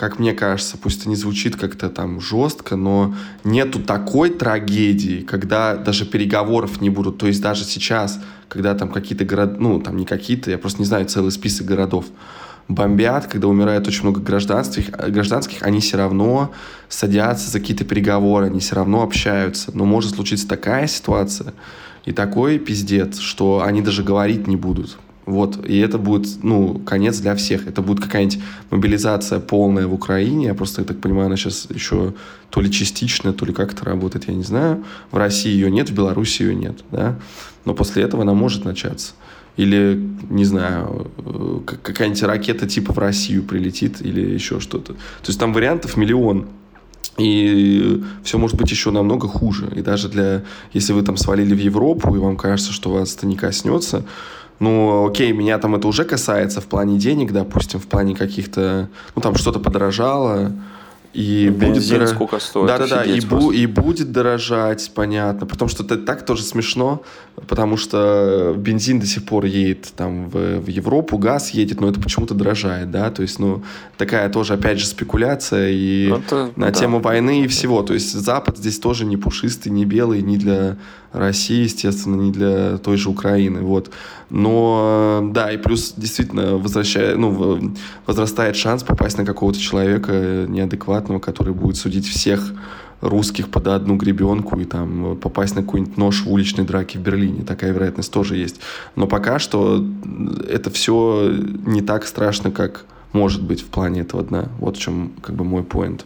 как мне кажется, пусть это не звучит как-то там жестко, но нету такой трагедии, когда даже переговоров не будут. То есть даже сейчас, когда там какие-то города, ну там не какие-то, я просто не знаю целый список городов, бомбят, когда умирает очень много гражданских, гражданских, они все равно садятся за какие-то переговоры, они все равно общаются. Но может случиться такая ситуация и такой пиздец, что они даже говорить не будут. Вот, и это будет, ну, конец для всех. Это будет какая-нибудь мобилизация полная в Украине. Я просто, я так понимаю, она сейчас еще то ли частичная, то ли как это работает, я не знаю. В России ее нет, в Беларуси ее нет, да. Но после этого она может начаться или, не знаю, какая-нибудь ракета типа в Россию прилетит или еще что-то. То есть там вариантов миллион. И все может быть еще намного хуже. И даже для... Если вы там свалили в Европу, и вам кажется, что вас это не коснется, ну, окей, меня там это уже касается в плане денег, допустим, в плане каких-то, ну, там что-то подорожало, и Бензин будет сколько стоит? Да, да, да. И, бу- и будет дорожать, понятно. Потому что это так тоже смешно, потому что бензин до сих пор едет там в, в Европу, газ едет, но это почему-то дорожает, да. То есть, ну, такая тоже, опять же, спекуляция и Ну, это- на да. тему войны и всего. То есть Запад здесь тоже не пушистый, не белый, ни для России, естественно, ни для той же Украины. Вот. Но да, и плюс действительно возвращая, ну, возрастает шанс попасть на какого-то человека неадекватного, который будет судить всех русских под одну гребенку и там попасть на какой-нибудь нож в уличной драке в Берлине. Такая вероятность тоже есть. Но пока что это все не так страшно, как может быть в плане этого дна. Вот в чем как бы мой поинт.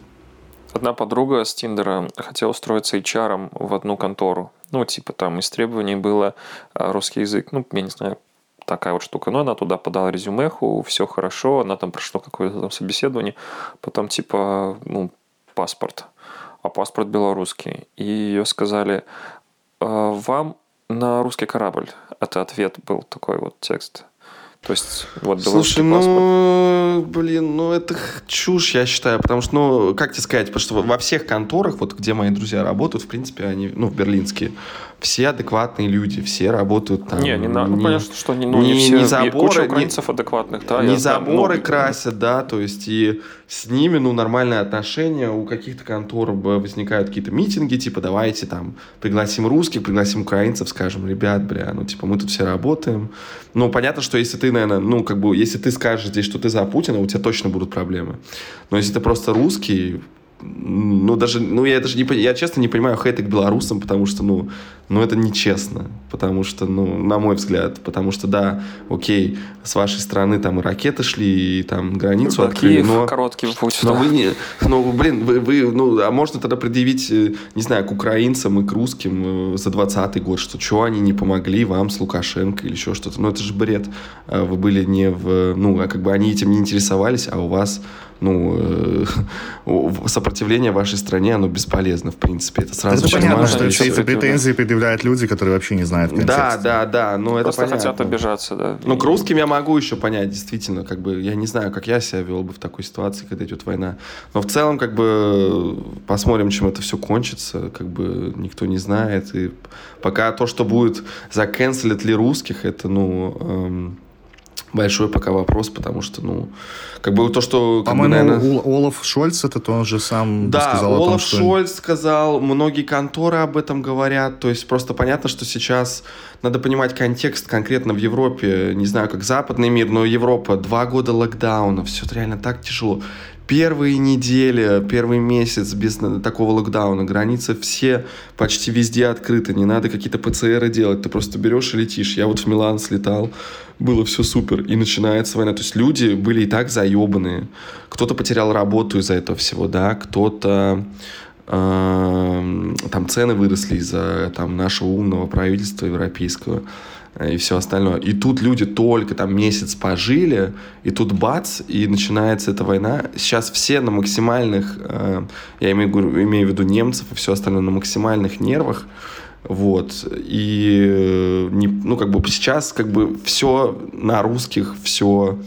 Одна подруга с Тиндера хотела устроиться HR в одну контору. Ну, типа там из требований было а, русский язык. Ну, я не знаю, такая вот штука. Но она туда подала резюмеху, все хорошо, она там прошла какое-то там собеседование. Потом, типа, ну, паспорт. А паспорт белорусский. И ее сказали, «А, вам на русский корабль. Это ответ был такой вот текст. То есть, вот Слушай, паспорт. ну, блин, ну это чушь, я считаю, потому что, ну, как тебе сказать, потому что во всех конторах, вот где мои друзья работают, в принципе, они, ну, в берлинские, все адекватные люди, все работают там. Не, не на, ну, не- понятно, что не, ну, не, не- все, не заборы, куча не- украинцев адекватных, да. не я знаю, заборы ну, красят, да, то есть и с ними, ну, нормальные отношения, у каких-то контор возникают какие-то митинги, типа, давайте там пригласим русских, пригласим украинцев, скажем, ребят, бля, ну, типа, мы тут все работаем. Ну, понятно, что если ты, наверное, ну, как бы, если ты скажешь здесь, что ты за Путина, у тебя точно будут проблемы. Но если ты просто русский, ну, даже, ну, я даже не, я честно не понимаю хейта к белорусам, потому что, ну, ну, это нечестно, потому что, ну, на мой взгляд, потому что, да, окей, с вашей стороны там и ракеты шли, и там границу да, открыли, Киев, но... короткий путь. Но да. вы не, ну, блин, вы, вы, ну, а можно тогда предъявить, э, не знаю, к украинцам и к русским э, за 20 год, что что они не помогли вам с Лукашенко или еще что-то. Ну, это же бред. А Вы были не в, ну, а как бы они этим не интересовались, а у вас, ну, э, сопротивление вашей стране, оно бесполезно, в принципе. Это сразу Это понятно, что все эти претензии предъявляют люди, которые вообще не знают контекста. Да, да, да, ну, это Просто понятно. хотят обижаться, да. Ну, к русским я могу еще понять, действительно, как бы, я не знаю, как я себя вел бы в такой ситуации, когда идет война. Но в целом, как бы, посмотрим, чем это все кончится, как бы, никто не знает. И пока то, что будет, заканцелят ли русских, это, ну, эм, большой пока вопрос, потому что, ну, как бы то, что, По-моему, наверное... Ол- Олаф Шольц это он же сам Да, сказал о том, Олаф что... Шольц сказал, многие конторы об этом говорят, то есть просто понятно, что сейчас надо понимать контекст конкретно в Европе, не знаю, как западный мир, но Европа, два года локдауна, все это реально так тяжело. Первые недели, первый месяц без такого локдауна, границы все почти везде открыты, не надо какие-то ПЦРы делать, ты просто берешь и летишь. Я вот в Милан слетал, было все супер, и начинается война. То есть люди были и так заебанные. Кто-то потерял работу из-за этого всего, да, кто-то эм, там цены выросли из-за там нашего умного правительства европейского э, и все остальное. И тут люди только там месяц пожили, и тут бац, и начинается эта война. Сейчас все на максимальных, э, я имею, имею в виду немцев и все остальное, на максимальных нервах. Вот. И, э, не, ну, как бы сейчас, как бы, все на русских, все,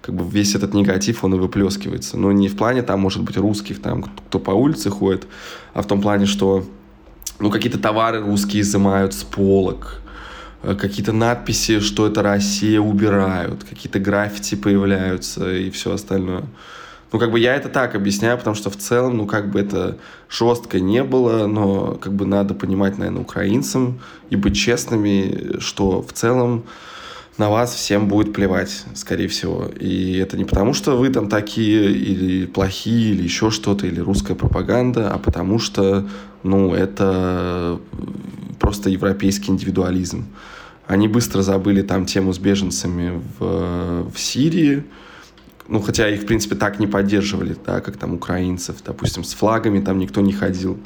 как бы, весь этот негатив, он и выплескивается. Но не в плане, там, может быть, русских, там, кто по улице ходит, а в том плане, что, ну, какие-то товары русские изымают с полок, э, какие-то надписи, что это Россия, убирают, какие-то граффити появляются и все остальное. Ну, как бы я это так объясняю, потому что в целом, ну, как бы это жестко не было, но как бы надо понимать, наверное, украинцам и быть честными, что в целом на вас всем будет плевать, скорее всего. И это не потому, что вы там такие или плохие, или еще что-то, или русская пропаганда, а потому что, ну, это просто европейский индивидуализм. Они быстро забыли там тему с беженцами в, в Сирии, ну, хотя их, в принципе, так не поддерживали, да, как там украинцев, допустим, с флагами там никто не ходил,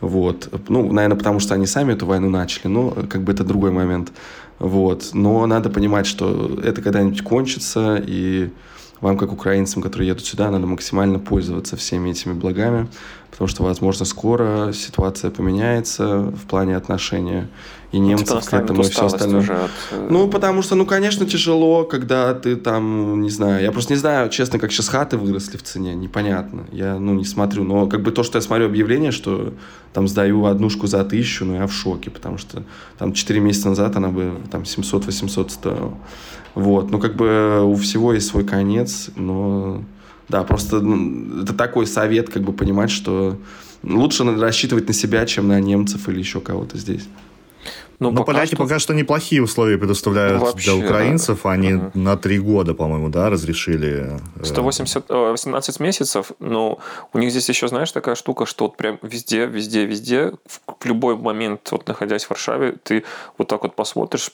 вот, ну, наверное, потому что они сами эту войну начали, но как бы это другой момент, вот, но надо понимать, что это когда-нибудь кончится, и вам, как украинцам, которые едут сюда, надо максимально пользоваться всеми этими благами, потому что, возможно, скоро ситуация поменяется в плане отношения и немцев к этому, и все остальное. Уже от... Э, ну, потому что, ну, конечно, тяжело, когда ты там, не знаю, я просто не знаю, честно, как сейчас хаты выросли в цене, непонятно. Я, ну, не смотрю, но как бы то, что я смотрю объявление, что там сдаю однушку за тысячу, ну, я в шоке, потому что там 4 месяца назад она бы там 700-800 стоила. Вот, ну, как бы у всего есть свой конец, но да, просто ну, это такой совет, как бы понимать, что лучше рассчитывать на себя, чем на немцев или еще кого-то здесь. Ну, Но пока поляки что... пока что неплохие условия предоставляют Вообще, для украинцев. Они угу. на три года, по-моему, да, разрешили. 180, 18 э, месяцев. Но у них здесь еще, знаешь, такая штука, что вот прям везде, везде, везде, в любой момент, вот находясь в Варшаве, ты вот так вот посмотришь,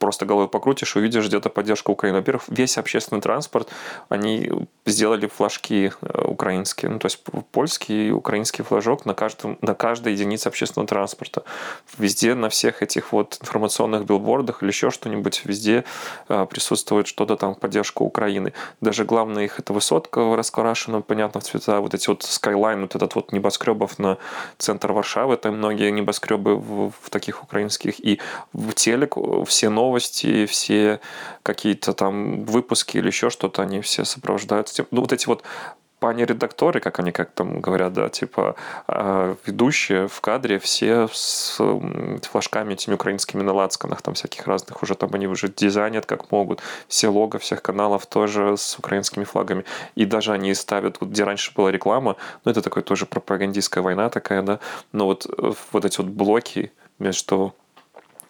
просто головой покрутишь, увидишь где-то поддержку Украины. Во-первых, весь общественный транспорт, они сделали флажки э, украинские, ну, то есть польский и украинский флажок на, каждом, на каждой единице общественного транспорта. Везде на всех этих вот информационных билбордах или еще что-нибудь, везде э, присутствует что-то там в поддержку Украины. Даже главная их это высотка раскрашена, понятно, в цвета, вот эти вот скайлайн, вот этот вот небоскребов на центр Варшавы, там многие небоскребы в, в таких украинских, и в телек все новые новости, все какие-то там выпуски или еще что-то, они все сопровождаются. Ну, вот эти вот пани-редакторы, как они как там говорят, да, типа э, ведущие в кадре все с флажками этими украинскими на лацканах, там всяких разных уже там они уже дизайнят как могут, все лого всех каналов тоже с украинскими флагами, и даже они ставят, вот где раньше была реклама, ну это такой тоже пропагандистская война такая, да, но вот, э, вот эти вот блоки между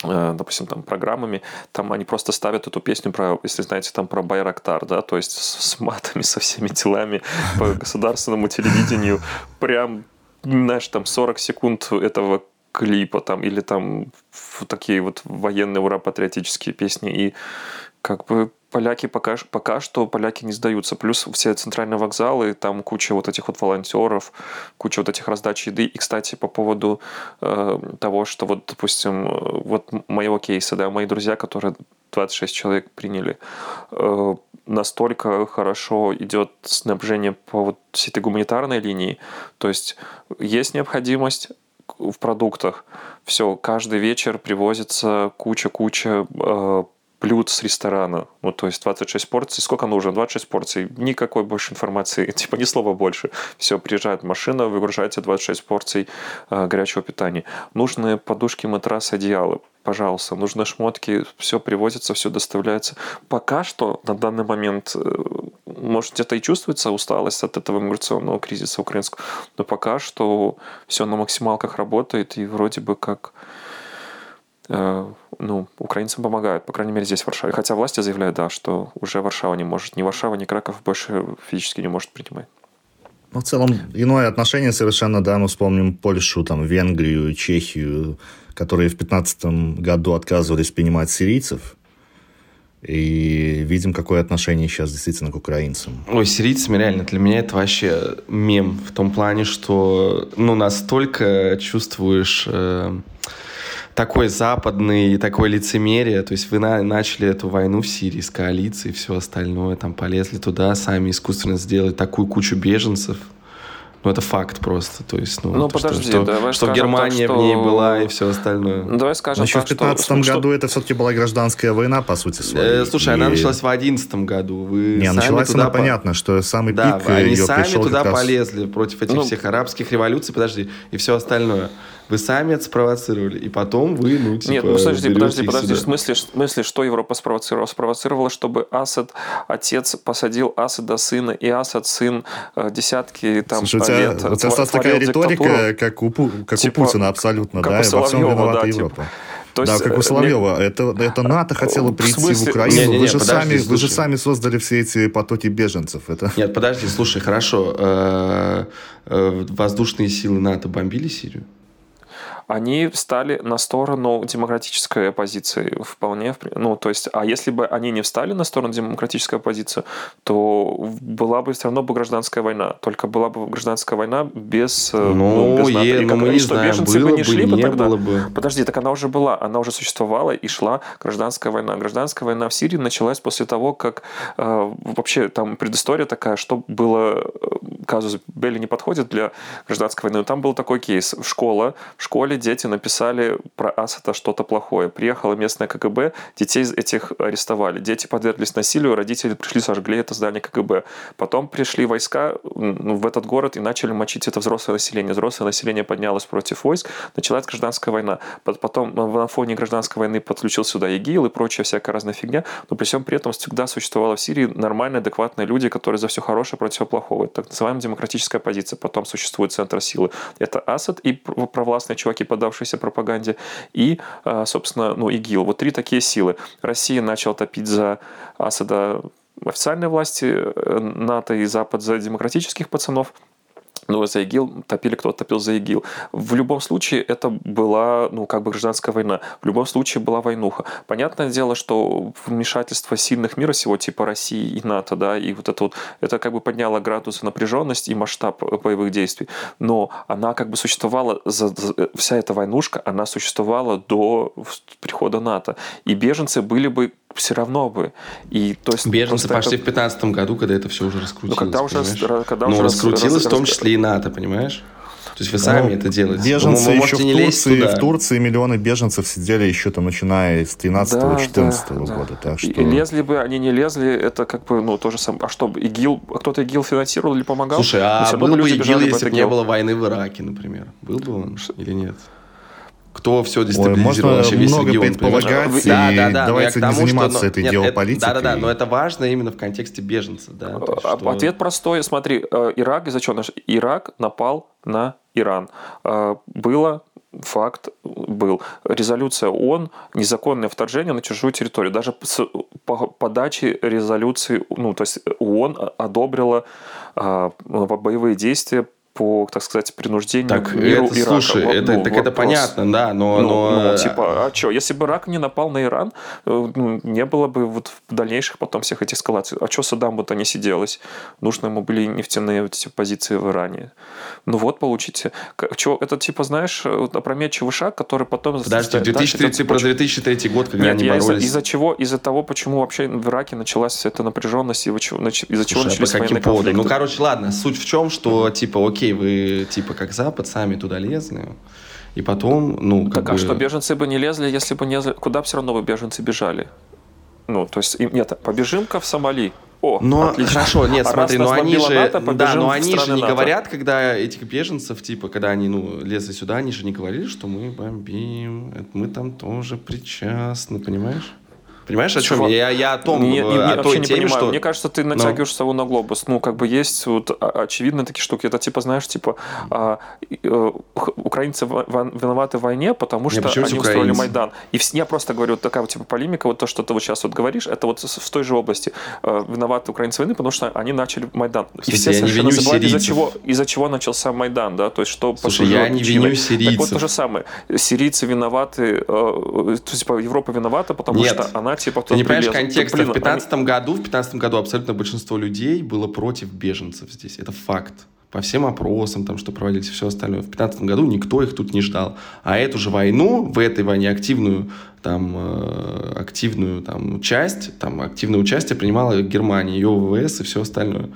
допустим, там, программами, там они просто ставят эту песню про, если знаете, там про Байрактар, да, то есть с, с матами, со всеми делами по государственному телевидению, прям, знаешь, там 40 секунд этого клипа там, или там такие вот военные ура-патриотические песни, и как бы поляки пока, пока что поляки не сдаются. Плюс все центральные вокзалы, там куча вот этих вот волонтеров, куча вот этих раздач еды. И, кстати, по поводу э, того, что вот, допустим, вот моего кейса, да, мои друзья, которые 26 человек приняли, э, настолько хорошо идет снабжение по вот этой гуманитарной линии. То есть есть необходимость в продуктах. Все, каждый вечер привозится куча-куча э, блюд с ресторана. Ну, то есть 26 порций. Сколько нужно? 26 порций. Никакой больше информации. Типа ни слова больше. Все, приезжает машина, выгружаете 26 порций э, горячего питания. Нужны подушки, матрасы, одеяла. Пожалуйста, нужны шмотки, все привозится, все доставляется. Пока что на данный момент, э, может, где-то и чувствуется усталость от этого миграционного кризиса украинского, но пока что все на максималках работает, и вроде бы как Э, ну, украинцам помогают, по крайней мере, здесь в Варшаве. Хотя власти заявляют, да, что уже Варшава не может, ни Варшава, ни Краков больше физически не может принимать. Ну, в целом, иное отношение совершенно, да, мы вспомним Польшу, там, Венгрию, Чехию, которые в 2015 году отказывались принимать сирийцев, и видим, какое отношение сейчас действительно к украинцам. Ой, сирийцами реально для меня это вообще мем в том плане, что ну настолько чувствуешь э, такой западный, такой лицемерие. То есть вы на, начали эту войну в Сирии с коалицией и все остальное, там полезли туда, сами искусственно сделали такую кучу беженцев. Ну, это факт просто. То есть, ну, ну то, подожди, что, давай что Германия так, что... в ней была и все остальное. Ну, давай скажем Значит, так, в 15 что... году это все-таки была гражданская война, по сути своей. Э, слушай, и... она началась в 11 году. Вы Не, началась туда она, по... понятно, что самый да, пик они ее сами туда раз... полезли против этих ну... всех арабских революций, подожди, и все остальное. Вы сами это спровоцировали, и потом вы, ну, типа, Нет, ну, подожди, подожди, подожди. В смысле, в смысле, что Европа спровоцировала? Спровоцировала, чтобы Асад, отец, посадил Асада сына, и Асад сын э, десятки там Слушай, у тебя, лет у тебя такая риторика, как у, как типа, у Путина абсолютно, как да, во всем виновата да, Европа. Типа. То да, есть, как у э, Соловьева. Мне... Это, это НАТО хотело прийти в, в Украину. Не, не, не, вы, же подожди, сами, вы же сами создали все эти потоки беженцев. Это... Нет, подожди, слушай, хорошо. Э, воздушные силы НАТО бомбили Сирию? Они встали на сторону демократической оппозиции вполне. Ну, то есть, а если бы они не встали на сторону демократической оппозиции, то была бы все равно бы гражданская война. Только была бы гражданская война без... Э, ну, ну без НАТО. Е, ну мы не что, знаем, беженцы было бы не шли бы, не тогда? Было бы. Подожди, так она уже была. Она уже существовала и шла гражданская война. Гражданская война в Сирии началась после того, как э, вообще там предыстория такая, что было, э, казус Белли не подходит для гражданской войны, но там был такой кейс. Школа, в школе дети написали про Асада что-то плохое. Приехала местная КГБ, детей этих арестовали. Дети подверглись насилию, родители пришли, сожгли это здание КГБ. Потом пришли войска в этот город и начали мочить это взрослое население. Взрослое население поднялось против войск, началась гражданская война. Потом на фоне гражданской войны подключил сюда ИГИЛ и прочая всякая разная фигня, но при всем при этом всегда существовало в Сирии нормальные, адекватные люди, которые за все хорошее против плохого. Это так называемая демократическая позиция. Потом существует центр силы. Это Асад и провластные чуваки, поддавшиеся пропаганде, и, а, собственно, ну, ИГИЛ. Вот три такие силы. Россия начала топить за Асада официальной власти, э, НАТО и Запад за демократических пацанов – ну, за ИГИЛ топили, кто-то топил за ИГИЛ. В любом случае, это была, ну, как бы гражданская война. В любом случае, была войнуха. Понятное дело, что вмешательство сильных мира всего, типа России и НАТО, да, и вот это вот, это как бы подняло градус напряженности и масштаб боевых действий. Но она как бы существовала, за, за, вся эта войнушка, она существовала до прихода НАТО. И беженцы были бы все равно бы. И, то есть, Беженцы пошли это... в 15 году, когда это все уже раскрутилось. Ну, когда уже, когда Но уже раскрутилось раз, в том числе и НАТО, понимаешь? То есть вы сами ну, это делаете. Беженцы вы, вы еще в Турции, в Турции миллионы беженцев сидели еще там начиная с 13-14 да, да, года. Да. Так что... И лезли бы, они не лезли, это как бы, ну, то же самое. А что, ИГИЛ, кто-то ИГИЛ финансировал или помогал? Слушай, а был бы ИГИЛ, если бы не было войны в Ираке, например? Был бы он или нет? Кто все дестабилизировал вообще весь много регион. предполагать, да, да, да, давайте не заниматься что, этой нет, геополитикой. Да, да, да, но это важно именно в контексте беженцев. Да, а, что... Ответ простой. Смотри, э, Ирак, из-за чего наш Ирак напал на Иран. Э, было факт был. Резолюция ООН – незаконное вторжение на чужую территорию. Даже по подаче резолюции, ну, то есть ООН одобрила э, боевые действия по, так сказать, принуждению так, миру это, Ирака. Слушай, вот, это, ну, так вопрос. это понятно, да, но... Ну, но... ну типа, а что, если бы Ирак не напал на Иран, э, ну, не было бы вот в дальнейших потом всех этих эскалаций. А что Саддаму-то не сиделось? Нужно ему были нефтяные вот эти позиции в Иране. Ну вот, получите. Чё, это типа, знаешь, опрометчивый шаг, который потом... Подожди, 2003, ты про 2003 год, когда Нет, они я боролись... Из-за, из-за чего? Из-за того, почему вообще в Ираке началась эта напряженность, из-за чего, из-за чего Слушай, начались а по каким поводам? Ну, короче, ладно, суть в чем, что, типа, окей, окей, вы типа как Запад сами туда лезли, и потом, ну, как Так, бы... а что, беженцы бы не лезли, если бы не... Куда бы все равно бы беженцы бежали? Ну, то есть, нет, побежим-ка в Сомали. О, но отлично. хорошо, нет, а смотри, но они же, НАТО, да, но они же не НАТО. говорят, когда этих беженцев, типа, когда они, ну, лезли сюда, они же не говорили, что мы бомбим, мы там тоже причастны, понимаешь? Понимаешь, о чем я? Я о том, не, не, о той не теме, понимаю. что... Мне кажется, ты натягиваешь Но... сову на глобус. Ну, как бы есть вот очевидные такие штуки. Это типа, знаешь, типа а, а, украинцы виноваты в войне, потому что они устроили Майдан. И я просто говорю, вот такая вот типа полемика, вот то, что ты вот сейчас вот говоришь, это вот в той же области. А, виноваты украинцы войны, потому что они начали Майдан. И все совершенно забывают, из-за чего, из-за чего начался Майдан, да? То есть, что Слушай, я не виню сирийцев. Так вот то же самое. Сирийцы виноваты, э, то есть, типа, Европа виновата, потому Нет. что она, типа, ты не понимаешь контекста. Блин, в 15 они... году, в 15 году абсолютно большинство людей было против беженцев здесь. Это факт. По всем опросам, там, что проводились, все остальное. В 15 году никто их тут не ждал. А эту же войну, в этой войне активную, там, э, активную там, часть, там, активное участие принимала Германия, ее ВВС и все остальное.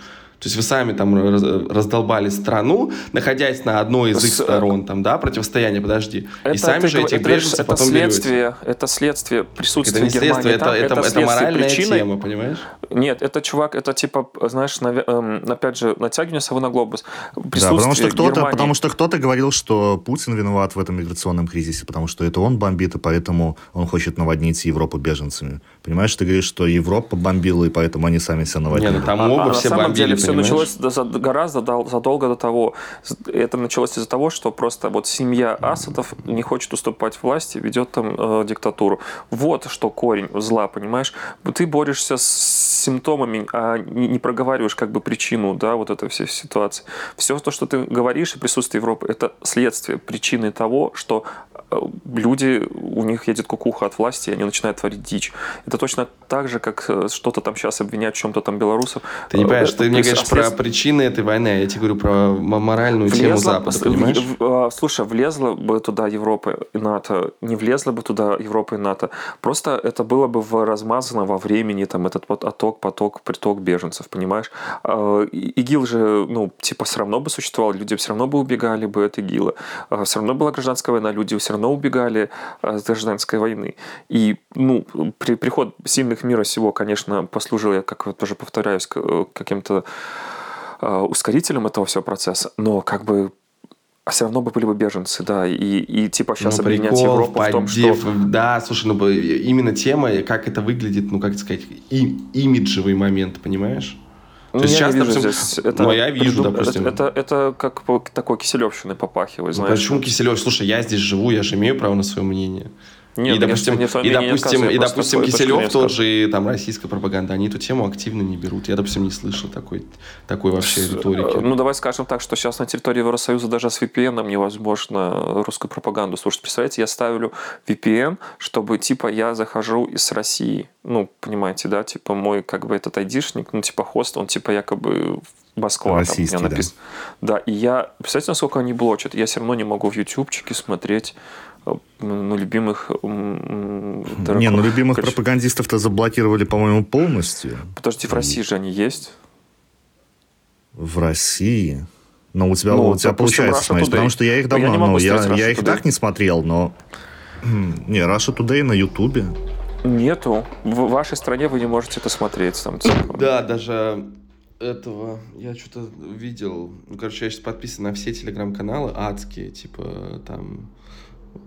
То есть вы сами там раздолбали страну, находясь на одной из их сторон, там, да, противостояние, подожди. Это, и сами же этих это, беженцев это потом следствие, берете. Это следствие присутствия это не Германии. Следствие, это, это, это, это моральная причиной. тема, понимаешь? Нет, это, чувак, это типа, знаешь, нав... эм, опять же, натягивание совы на глобус. Да, потому что кто-то, потому что кто-то говорил, что Путин виноват в этом миграционном кризисе, потому что это он бомбит, и поэтому он хочет наводнить Европу беженцами. Понимаешь, ты говоришь, что Европа бомбила, и поэтому они сами себя наводили. Нет, ну там оба а, все на самом бомбили, деле все началось гораздо задолго до того. Это началось из-за того, что просто вот семья Асадов не хочет уступать власти, ведет там э, диктатуру. Вот что корень зла, понимаешь? Ты борешься с симптомами, а не, не проговариваешь как бы причину, да, вот этой всей ситуации. Все то, что ты говоришь и присутствие Европы, это следствие причины того, что люди, у них едет кукуха от власти, и они начинают творить дичь. Это точно так же, как э, что-то там сейчас обвинять в чем-то там белорусов. Ты не понимаешь, ты мне говоришь про причины этой войны, а я тебе говорю про моральную влезла, тему Запада, понимаешь? В, слушай, влезла бы туда Европа и НАТО, не влезла бы туда Европа и НАТО. Просто это было бы в размазано во времени, там, этот вот отток, поток, приток беженцев, понимаешь? ИГИЛ же, ну, типа, все равно бы существовал, люди все равно бы убегали бы от ИГИЛа. Все равно была гражданская война, люди все равно убегали с гражданской войны. И, ну, при, приход сильных мира сего, конечно, послужил, я как тоже повторяюсь, каким-то ускорителем этого всего процесса, но как бы а все равно бы были бы беженцы, да, и, и типа сейчас ну, обвинять прикол, Европу в том, что... Да, слушай, ну именно тема, как это выглядит, ну как сказать, и, имиджевый момент, понимаешь? То есть я сейчас, вижу допустим, здесь, это, но я вижу, придум... допустим. Это, это, это как такой киселевщины попахивает, знаешь. Ну, почему Киселев? Слушай, я здесь живу, я же имею право на свое мнение. Нет, и, допустим, не и, допустим, и, допустим Киселев тот же, и там российская пропаганда, они эту тему активно не берут. Я, допустим, не слышал такой, такой вообще риторики. Ну, давай скажем так, что сейчас на территории Евросоюза даже с VPN невозможно русскую пропаганду слушать. Представляете, я ставлю VPN, чтобы, типа, я захожу из России. Ну, понимаете, да? Типа, мой, как бы, этот айдишник, ну, типа, хост, он, типа, якобы Москва. Российский, там, напис... да. Да, и я... Представляете, насколько они блочат? Я все равно не могу в ютубчике смотреть ну, любимых... Дорогих. Не, ну любимых Короче, пропагандистов-то заблокировали, по-моему, полностью. Подожди, в России же они есть? В России? Но у тебя, ну, у тебя получается Russia смотреть, потому что я их давно, я, ну, я, я их Today. так не смотрел, но... Не, Russia Today на Ютубе. Нету. В вашей стране вы не можете это смотреть. Там. Да, даже этого я что-то видел. Ну, короче, я сейчас подписан на все телеграм-каналы адские, типа там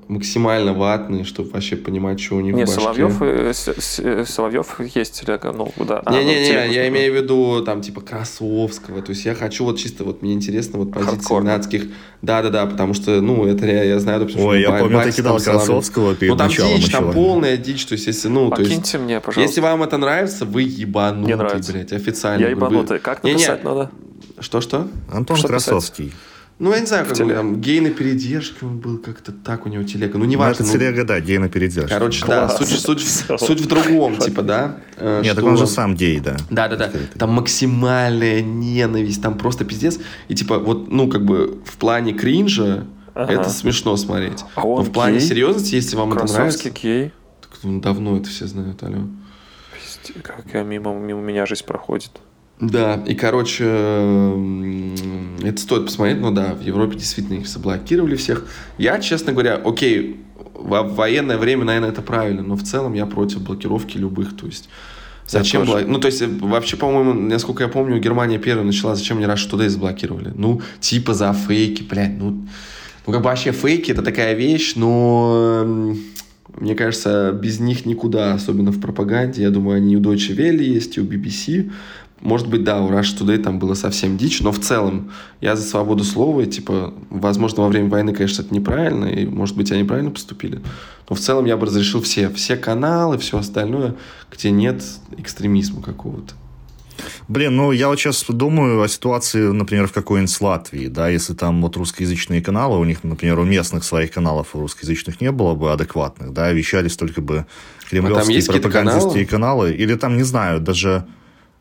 максимально ватные, чтобы вообще понимать, что у них не, в башке. Соловьев, э, э, Соловьев есть, ну, да. Не-не-не, а, ну, я имею в виду, там, типа, Красовского, то есть я хочу вот чисто, вот мне интересно вот позиции нацких, да-да-да, потому что, ну, это я, я знаю, допустим, Ой, я помню, ты кидал Красовского перед Ну, там дичь, там полная дичь, то есть, если, ну, то есть... мне, пожалуйста. Если вам это нравится, вы ебанутый, блядь, официально. Я ебанутый, как написать надо? Что-что? Антон Красовский. Ну, я не знаю, как он там, гей на передержке он был, как-то так у него телега. Ну, не важно. Ну, это телега, да, гей на передержке. Короче, Класс. да, суть, суть, суть в другом, типа, да. Э, Нет, что... так он же сам гей, да. Да-да-да. Там максимальная ненависть, там просто пиздец. И, типа, вот, ну, как бы, в плане кринжа ага. это смешно смотреть. А он Но в плане гей? серьезности, если вам это нравится... гей? Так, ну, давно это все знают, алло. Пиздец, как я мимо, мимо меня жизнь проходит. Да, и, короче, это стоит посмотреть, но да, в Европе действительно их заблокировали всех. Я, честно говоря, окей, в военное время, наверное, это правильно, но в целом я против блокировки любых, то есть Зачем было? Ну, то есть, вообще, по-моему, насколько я помню, Германия первая начала, зачем мне Russia Today заблокировали? Ну, типа за фейки, блядь, ну... Ну, как бы вообще фейки это такая вещь, но мне кажется, без них никуда, особенно в пропаганде. Я думаю, они у Deutsche Welle есть, и у BBC. Может быть, да, у Rush Today там было совсем дичь, но в целом я за свободу слова, и, типа, возможно, во время войны, конечно, это неправильно, и, может быть, они правильно поступили, но в целом я бы разрешил все, все каналы, все остальное, где нет экстремизма какого-то. Блин, ну я вот сейчас думаю о ситуации, например, в какой-нибудь Латвии, да, если там вот русскоязычные каналы, у них, например, у местных своих каналов у русскоязычных не было бы адекватных, да, вещались только бы кремлевские а пропагандистские каналы? каналы, или там, не знаю, даже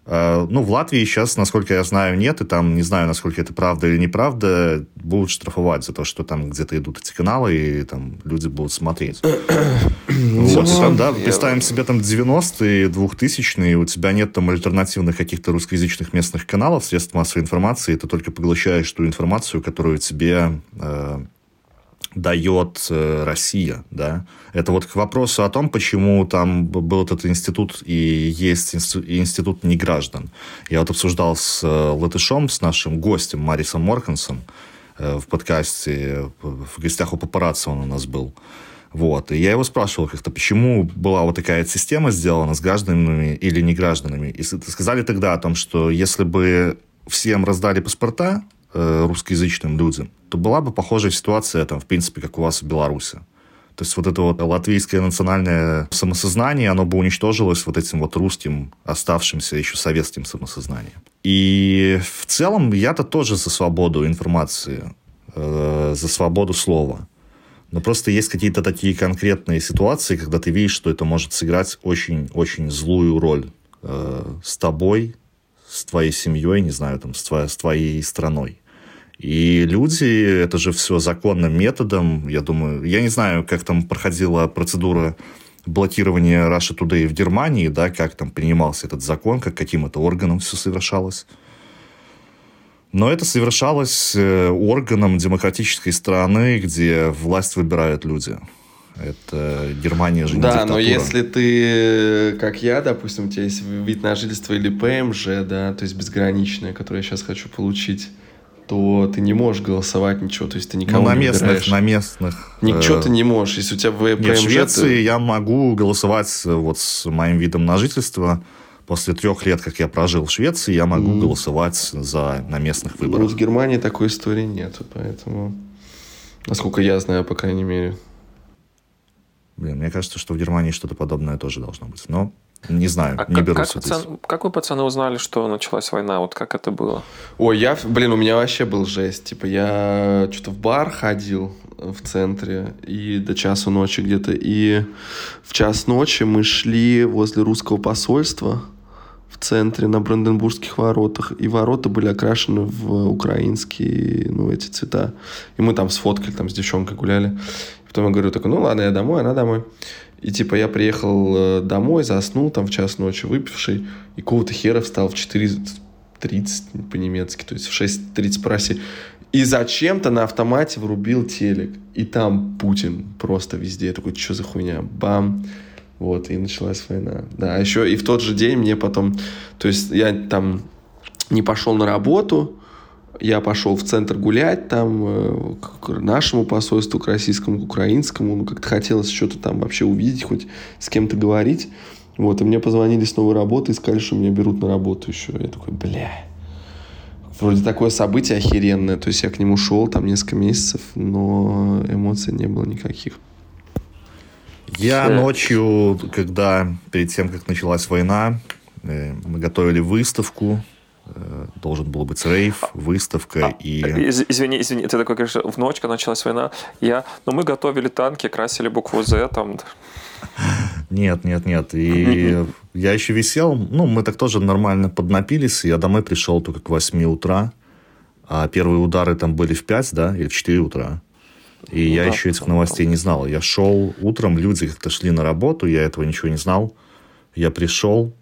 ну, в Латвии сейчас, насколько я знаю, нет, и там, не знаю, насколько это правда или неправда, будут штрафовать за то, что там где-то идут эти каналы, и там люди будут смотреть. вот, и там, да, представим себе там 90-е, 2000-е, у тебя нет там альтернативных каких-то русскоязычных местных каналов, средств массовой информации, ты только поглощаешь ту информацию, которую тебе э, дает э, Россия, да. Это вот к вопросу о том, почему там был этот институт и есть институт неграждан. Я вот обсуждал с э, Латышом, с нашим гостем Марисом Моркансом э, в подкасте, в гостях у папарацци он у нас был. Вот. И я его спрашивал как-то, почему была вот такая система сделана с гражданами или не гражданами. И сказали тогда о том, что если бы всем раздали паспорта, Э, русскоязычным людям, то была бы похожая ситуация, там, в принципе, как у вас в Беларуси. То есть вот это вот латвийское национальное самосознание, оно бы уничтожилось вот этим вот русским, оставшимся еще советским самосознанием. И в целом я-то тоже за свободу информации, э, за свободу слова. Но просто есть какие-то такие конкретные ситуации, когда ты видишь, что это может сыграть очень-очень злую роль э, с тобой, с твоей семьей, не знаю, там, с, твоей, с твоей страной. И люди, это же все законным методом, я думаю, я не знаю, как там проходила процедура блокирования Russia Today в Германии, да, как там принимался этот закон, как каким это органом все совершалось. Но это совершалось э, органом демократической страны, где власть выбирают люди. Это Германия же не Да, диктатура. но если ты, как я, допустим, у тебя есть вид на жительство или ПМЖ, да, то есть безграничное, которое я сейчас хочу получить, то ты не можешь голосовать ничего, то есть ты никого ну, на не местных, выбираешь. на местных. Ничего э, ты не можешь, если у тебя в Нет, в. Швеции ты- я могу голосовать э, вот с моим видом на жительство. После трех лет, как я прожил в Швеции, я могу Мгм. голосовать за, на местных Ну, выборах. в Германии такой истории нету, поэтому... Насколько я знаю, по крайней мере. Блин, мне кажется, что в Германии что-то подобное тоже должно быть. Но не знаю, А не как, беру как, судить. пацан- как вы, пацаны, узнали, что началась война? Вот как это было? Ой, я, блин, у меня вообще был жесть. Типа, я что-то в бар ходил в центре и до часу ночи где-то. И в час ночи мы шли возле русского посольства в центре на Бранденбургских воротах. И ворота были окрашены в украинские, ну, эти цвета. И мы там сфоткали, там с девчонкой гуляли. Потом я говорю такой, ну ладно, я домой, она домой. И типа я приехал э, домой, заснул там в час ночи, выпивший, и какого-то хера встал в 4.30 по-немецки, то есть в 6.30 по России. И зачем-то на автомате врубил телек. И там Путин просто везде. Я такой, что за хуйня? Бам. Вот, и началась война. Да, а еще и в тот же день мне потом... То есть я там не пошел на работу, я пошел в центр гулять там э, к нашему посольству, к российскому, к украинскому. Ну, как-то хотелось что-то там вообще увидеть, хоть с кем-то говорить. Вот, и мне позвонили с новой работы и сказали, что меня берут на работу еще. Я такой, бля. Вроде такое событие охеренное. То есть я к нему шел там несколько месяцев, но эмоций не было никаких. Я ночью, когда перед тем, как началась война, э, мы готовили выставку. Э, Должен был быть рейв, выставка и... Из- извини, извини, ты такой говоришь, в ночь, когда началась война, я, ну мы готовили танки, красили букву Z, там, Нет, нет, нет. И я еще висел, ну, мы так тоже нормально поднапились, я домой пришел только к 8 утра, а первые удары там были в 5, да, или в 4 утра. И я да. еще этих новостей не знал. Я шел утром, люди как-то шли на работу, я этого ничего не знал. Я пришел,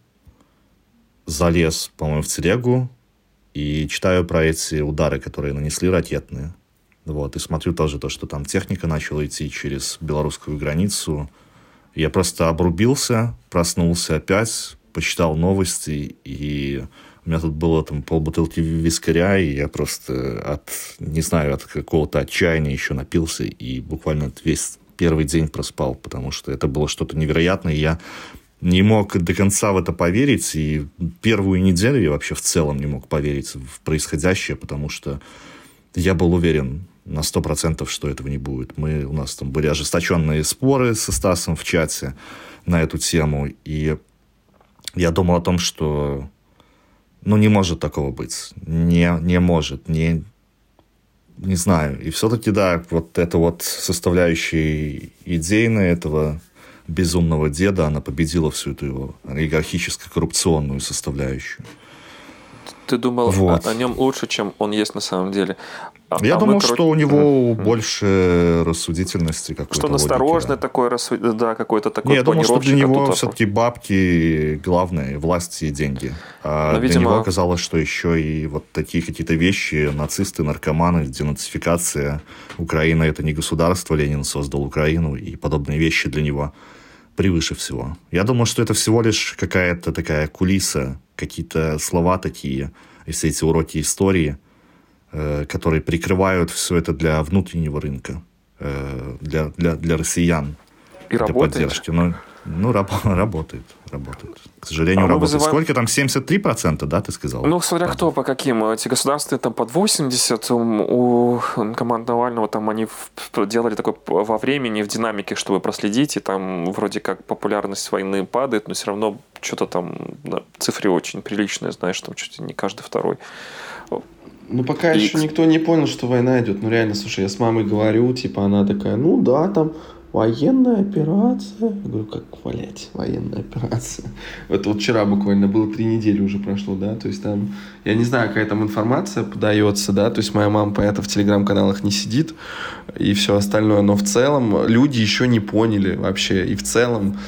залез, по-моему, в телегу и читаю про эти удары, которые нанесли ракетные. Вот, и смотрю тоже то, что там техника начала идти через белорусскую границу. Я просто обрубился, проснулся опять, почитал новости, и у меня тут было там полбутылки вискаря, и я просто от, не знаю, от какого-то отчаяния еще напился, и буквально весь первый день проспал, потому что это было что-то невероятное, я не мог до конца в это поверить, и первую неделю я вообще в целом не мог поверить в происходящее, потому что я был уверен на сто процентов, что этого не будет. Мы, у нас там были ожесточенные споры со Стасом в чате на эту тему, и я думал о том, что ну, не может такого быть. Не, не может. Не, не знаю. И все-таки, да, вот эта вот составляющая идейная этого безумного деда, она победила всю эту его олигархическо-коррупционную составляющую. Ты думал Вот. о, о нем лучше, чем он есть на самом деле. А- Я а мы, думал, короче, что у него больше рассудительности какой-то. что он осторожный да. такой, рассу- да, какой-то такой Не, я думал, что для него все-таки бабки главное, власть и деньги. А Ну, для видимо- него оказалось, что еще и вот такие какие-то вещи, нацисты, наркоманы, денацификация, Украина это не государство, Ленин создал Украину, и подобные вещи для него превыше всего. Я думал, что это всего лишь какая-то такая кулиса, какие-то слова такие, и все эти уроки истории, э, которые прикрывают все это для внутреннего рынка, э, для, для, для россиян И для работает. поддержки. Ну, ну раб- работает, работает. К сожалению, А работает. вызываем- Сколько там, 73%, да, ты сказал? Ну, смотря кто, по каким. Эти государственные там под 80, ум, у команд Навального там они делали такой п- во времени, в динамике, чтобы проследить, и там вроде как популярность войны падает, но все равно что-то там, да, цифры очень приличные, знаешь, там чуть ли не каждый второй. Ну, пока и... еще никто не понял, что война идет. Ну, реально, слушай, я с мамой говорю, типа, она такая, ну да, там военная операция. Я говорю, как, блядь, военная операция. Это вот вчера буквально было три недели уже прошло, да, то есть там, я не знаю, какая там информация подается, да, то есть моя мама, понятно, в телеграм-каналах не сидит и все остальное, но в целом люди еще не поняли вообще, и в целом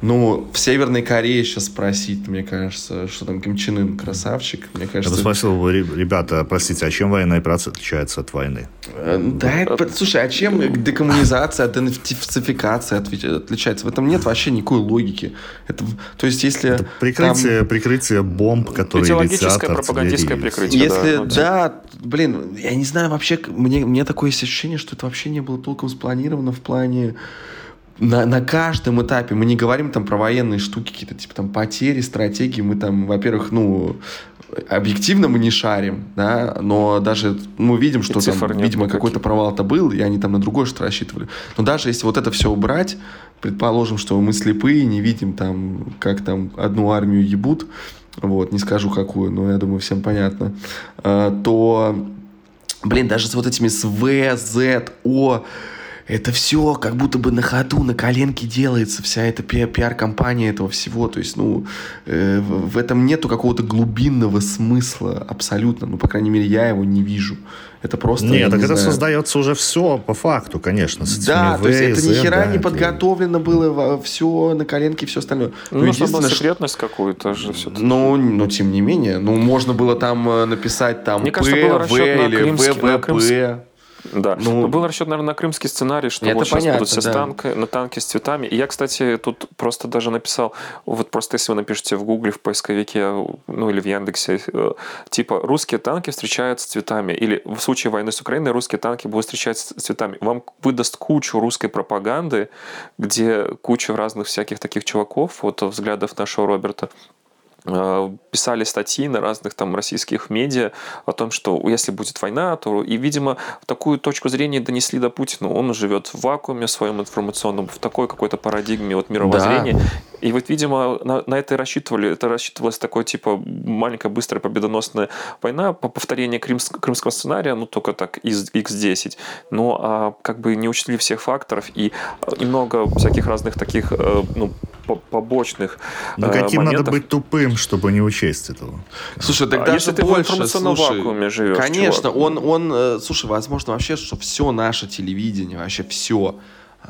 ну, в Северной Корее сейчас спросить, мне кажется, что там Ким Чен Ын красавчик, мне кажется... Я бы спросил, ребята, простите, а чем военная операция отличается от войны? Э, да, это, слушай, а чем декоммунизация, денацификация отличается? В этом нет вообще никакой логики. Это, то есть, если... Это прикрытие, там... прикрытие бомб, которые Идеологическое, пропагандистское прикрытие. Если, да, да, блин, я не знаю, вообще, мне, мне такое ощущение, что это вообще не было толком спланировано в плане на, на каждом этапе мы не говорим там про военные штуки, какие-то типа там потери, стратегии. Мы там, во-первых, ну, объективно мы не шарим, да, но даже мы видим, что там, видимо, какой-то провал-то был, и они там на другое что рассчитывали. Но даже если вот это все убрать, предположим, что мы слепые, не видим там, как там одну армию ебут, вот, не скажу какую, но я думаю, всем понятно, а, то, блин, даже с вот этими с В, З, О, это все как будто бы на ходу, на коленке делается, вся эта пиар-компания этого всего. То есть, ну, э, в этом нету какого-то глубинного смысла абсолютно. Ну, по крайней мере, я его не вижу. Это просто... Нет, так не это знаю. создается уже все по факту, конечно. С да, то есть это ни хера да, не подготовлено было, все на коленке и все остальное. Ну, нужно было секретность какую-то же все-таки. Ну, но тем не менее, ну, можно было там э, написать там Мне П, кажется, был В или ВВП. Да. Ну, Но был расчет, наверное, на крымский сценарий, что вот сейчас понятно, будут все да. танки, на танке с цветами. И я, кстати, тут просто даже написал, вот просто если вы напишете в Гугле, в поисковике, ну или в Яндексе, э, типа русские танки встречаются с цветами, или в случае войны с Украиной русские танки будут встречаться с цветами. Вам выдаст кучу русской пропаганды, где куча разных всяких таких чуваков, вот взглядов нашего Роберта, писали статьи на разных там российских медиа о том, что если будет война, то и, видимо, такую точку зрения донесли до Путина. Он живет в вакууме своем информационном, в такой какой-то парадигме вот мировоззрения. Да. И вот, видимо, на, на это и рассчитывали. Это рассчитывалось такой, типа, маленькая, быстрая, победоносная война по повторению крымс, крымского сценария, ну, только так, из X10. Но а, как бы не учли всех факторов и немного всяких разных таких, э, ну, побочных Но каким моментов. надо быть тупым, чтобы не учесть этого? Слушай, тогда а если ты больше, в информационном слушай, вакууме живешь, Конечно, чувак. он, он, э, слушай, возможно вообще, что все наше телевидение, вообще все, а,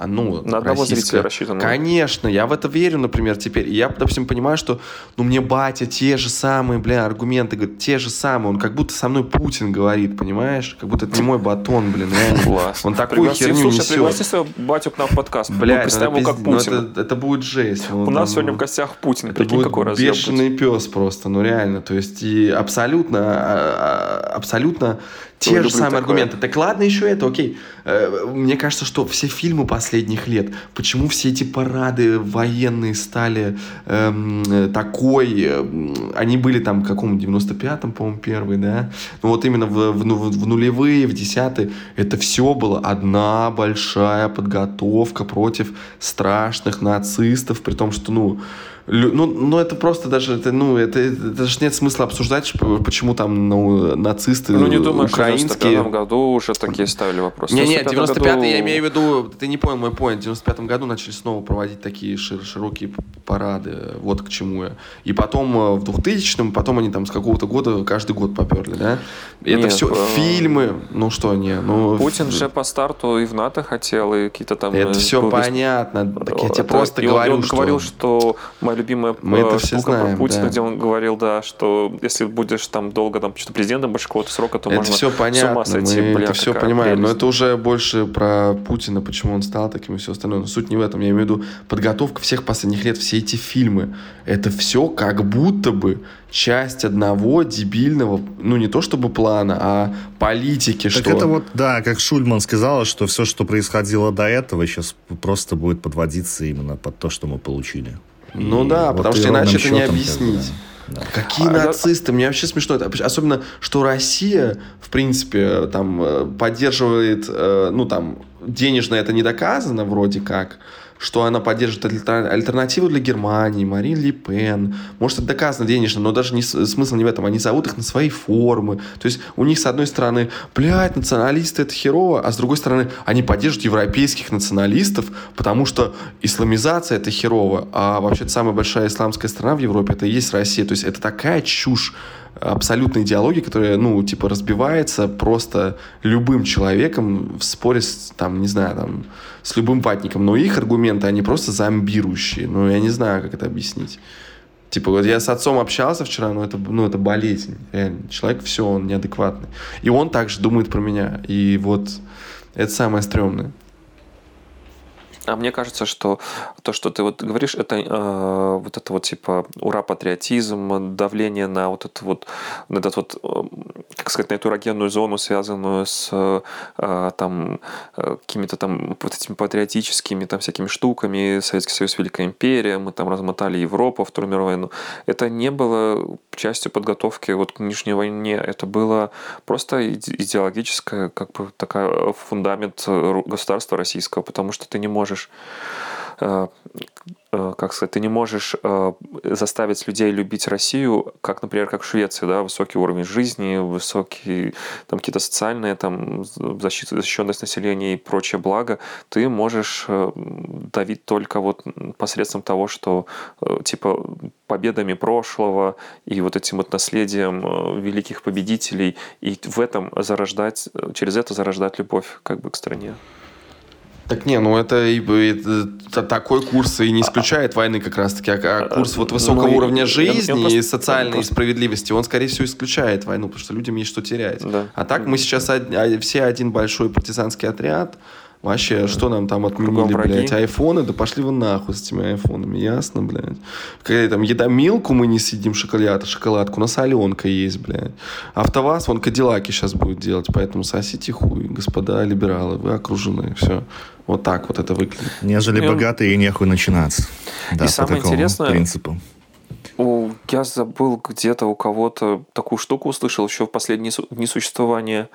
ну, на одного зрителя рассчитано. Конечно, я в это верю, например, теперь. Я, допустим, понимаю, что, ну, мне батя те же самые, бля, аргументы, говорит, те же самые. Он как будто со мной Путин говорит, понимаешь? Как будто это не мой батон, блин. Класс. Он такую пригласи, херню слушай, несет. пригласи своего батю к нам в подкаст. Бля, это, его как ну, Путин. это, это будет жесть. У нас сегодня в гостях Путин. Это будет какой бешеный пес просто, ну реально. То есть и абсолютно, а, а, абсолютно те же самые такое. аргументы. Так ладно, еще это, окей. Э, мне кажется, что все фильмы последних лет, почему все эти парады военные стали эм, такой, э, они были там в каком 95-м, по-моему, первый, да? Ну вот именно в, в, в нулевые, в десятые, это все было одна большая подготовка против страшных нацистов, при том, что, ну, ну, ну, это просто даже, это, ну, это, это даже нет смысла обсуждать, почему там ну, нацисты Ну, не думаю, украинские... что в 95 году уже такие ставили вопросы. Не, нет, 95 году... я имею в виду, ты не понял мой поинт, в 95 году начали снова проводить такие шир, широкие парады, вот к чему я. И потом э, в 2000-м, потом они там с какого-то года каждый год поперли, да? Это нет, все э... фильмы, ну что, не, ну... Путин же по старту и в НАТО хотел, и какие-то там... Это э, все понятно, так я тебе просто говорю, он, он что... говорил, что любимая Мы это все знаем, про Путина, да. где он говорил, да, что если будешь там долго там что-то президентом больше какого-то срока, то это можно все понятно, с ума сойти. Мы Бля, это все понимаем, прелесть. но это уже больше про Путина, почему он стал таким и все остальное. Но суть не в этом. Я имею в виду подготовка всех последних лет, все эти фильмы. Это все как будто бы часть одного дебильного, ну не то чтобы плана, а политики. Так что... это вот, да, как Шульман сказала, что все, что происходило до этого, сейчас просто будет подводиться именно под то, что мы получили. Ну и да, вот потому что иначе это не объяснить. Да. Какие а нацисты? Мне вообще смешно это. Особенно, что Россия, в принципе, там, э, поддерживает, э, ну, там, денежно это не доказано вроде как, что она поддерживает альтернативу для Германии, Марин Ли Пен. Может, это доказано денежно, но даже не, смысл не в этом. Они зовут их на свои формы. То есть у них, с одной стороны, блядь, националисты это херово, а с другой стороны, они поддерживают европейских националистов, потому что исламизация это херово, а вообще самая большая исламская страна в Европе это и есть Россия. То есть это такая чушь абсолютной идеологии, которая, ну, типа, разбивается просто любым человеком в споре с, там, не знаю, там, с любым ватником. Но их аргументы, они просто зомбирующие. Ну, я не знаю, как это объяснить. Типа, вот я с отцом общался вчера, но это, ну, это болезнь, реально. Человек все, он неадекватный. И он также думает про меня. И вот это самое стрёмное. А мне кажется, что то, что ты вот говоришь, это э, вот это вот типа ура патриотизм, давление на вот это вот, на этот вот, э, как сказать, на эту эрогенную зону, связанную с э, там э, какими-то там вот этими патриотическими там всякими штуками, Советский Союз, Великая империя, мы там размотали Европу, Вторую мировую войну. Это не было частью подготовки вот к нынешней войне. Это было просто идеологическое, как бы такая фундамент государства российского, потому что ты не можешь можешь э, э, как сказать, ты не можешь э, заставить людей любить Россию, как, например, как в Швеции, да, высокий уровень жизни, высокие там какие-то социальные там защита, защищенность населения и прочее благо, ты можешь давить только вот посредством того, что типа победами прошлого и вот этим вот наследием великих победителей и в этом зарождать, через это зарождать любовь как бы к стране. Так не, ну это, это такой курс и не исключает войны как раз-таки, а, а курс вот высокого ну, уровня жизни я, я просто, и социальной просто... справедливости, он, скорее всего, исключает войну, потому что людям есть что терять. Да. А так мы сейчас од... А, все один большой партизанский отряд, Вообще, что нам там отменили, блядь, айфоны? Да пошли вы нахуй с этими айфонами, ясно, блядь? Когда там еда милку мы не съедим, шоколад, шоколадку, у нас Аленка есть, блядь. Автоваз, вон Кадиллаки сейчас будет делать, поэтому сосите хуй, господа либералы, вы окружены, все. Вот так вот это выглядит. Нежели и богатые, нехуй начинаться. Да, и самое интересное, принципу. Я забыл где-то у кого-то такую штуку услышал еще в последние дни существования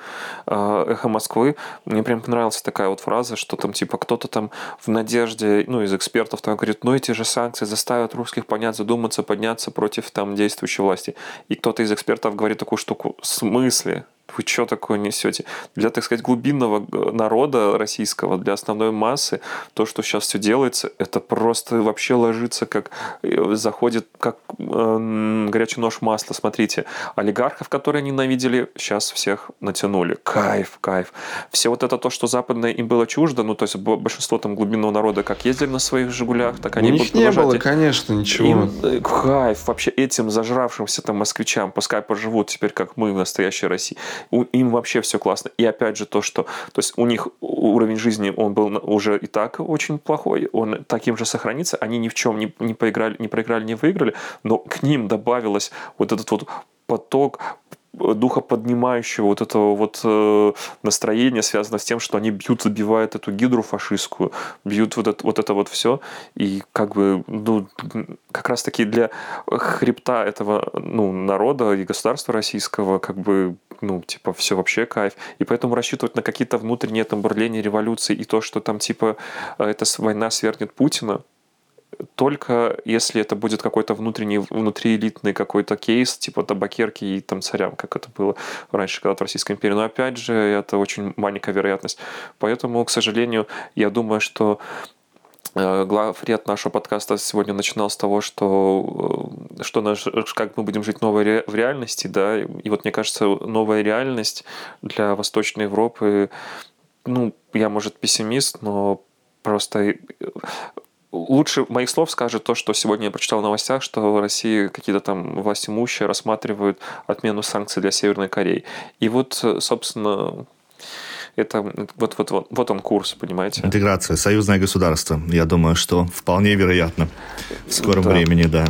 а, «Эхо Москвы». Мне прям понравилась такая вот фраза, что там типа кто-то там в надежде, ну, из экспертов там говорит, ну, эти же санкции заставят русских понять, задуматься, подняться против там действующей власти. И кто-то из экспертов говорит такую штуку, в смысле? Вы что такое несете? Для, так сказать, глубинного э, народа российского, для основной массы, то, что сейчас все делается, это просто вообще ложится как, э, заходит как э, горячий нож масла. Смотрите, олигархов, которые ненавидели, сейчас всех натянули. Кайф, кайф. Все вот это то, что западное им было чуждо, ну, то есть большинство там глубинного народа как ездили на своих «Жигулях», так они У них не было, конечно, ничего. Им, э, кайф вообще этим зажравшимся там москвичам, пускай поживут теперь, как мы в настоящей России у, им вообще все классно. И опять же то, что то есть у них уровень жизни, он был уже и так очень плохой, он таким же сохранится, они ни в чем не, не, поиграли, не проиграли, не выиграли, но к ним добавилось вот этот вот поток духоподнимающего вот этого вот э, настроения связано с тем, что они бьют, забивают эту гидру фашистскую, бьют вот это вот, это вот все, и как бы, ну, как раз таки для хребта этого, ну, народа и государства российского, как бы, ну, типа, все вообще кайф. И поэтому рассчитывать на какие-то внутренние там бурления революции и то, что там, типа, эта война свергнет Путина, только если это будет какой-то внутренний, внутриэлитный какой-то кейс, типа табакерки и там царям, как это было раньше, когда в Российской империи. Но опять же, это очень маленькая вероятность. Поэтому, к сожалению, я думаю, что э, главред нашего подкаста сегодня начинал с того, что, э, что наш, как мы будем жить новой в реальности, да, и вот мне кажется, новая реальность для Восточной Европы, ну, я, может, пессимист, но просто лучше моих слов скажет то, что сегодня я прочитал в новостях, что в России какие-то там власти имущие рассматривают отмену санкций для Северной Кореи. И вот, собственно, это вот, вот, вот, вот он курс, понимаете? Интеграция, союзное государство. Я думаю, что вполне вероятно в скором да. времени, да.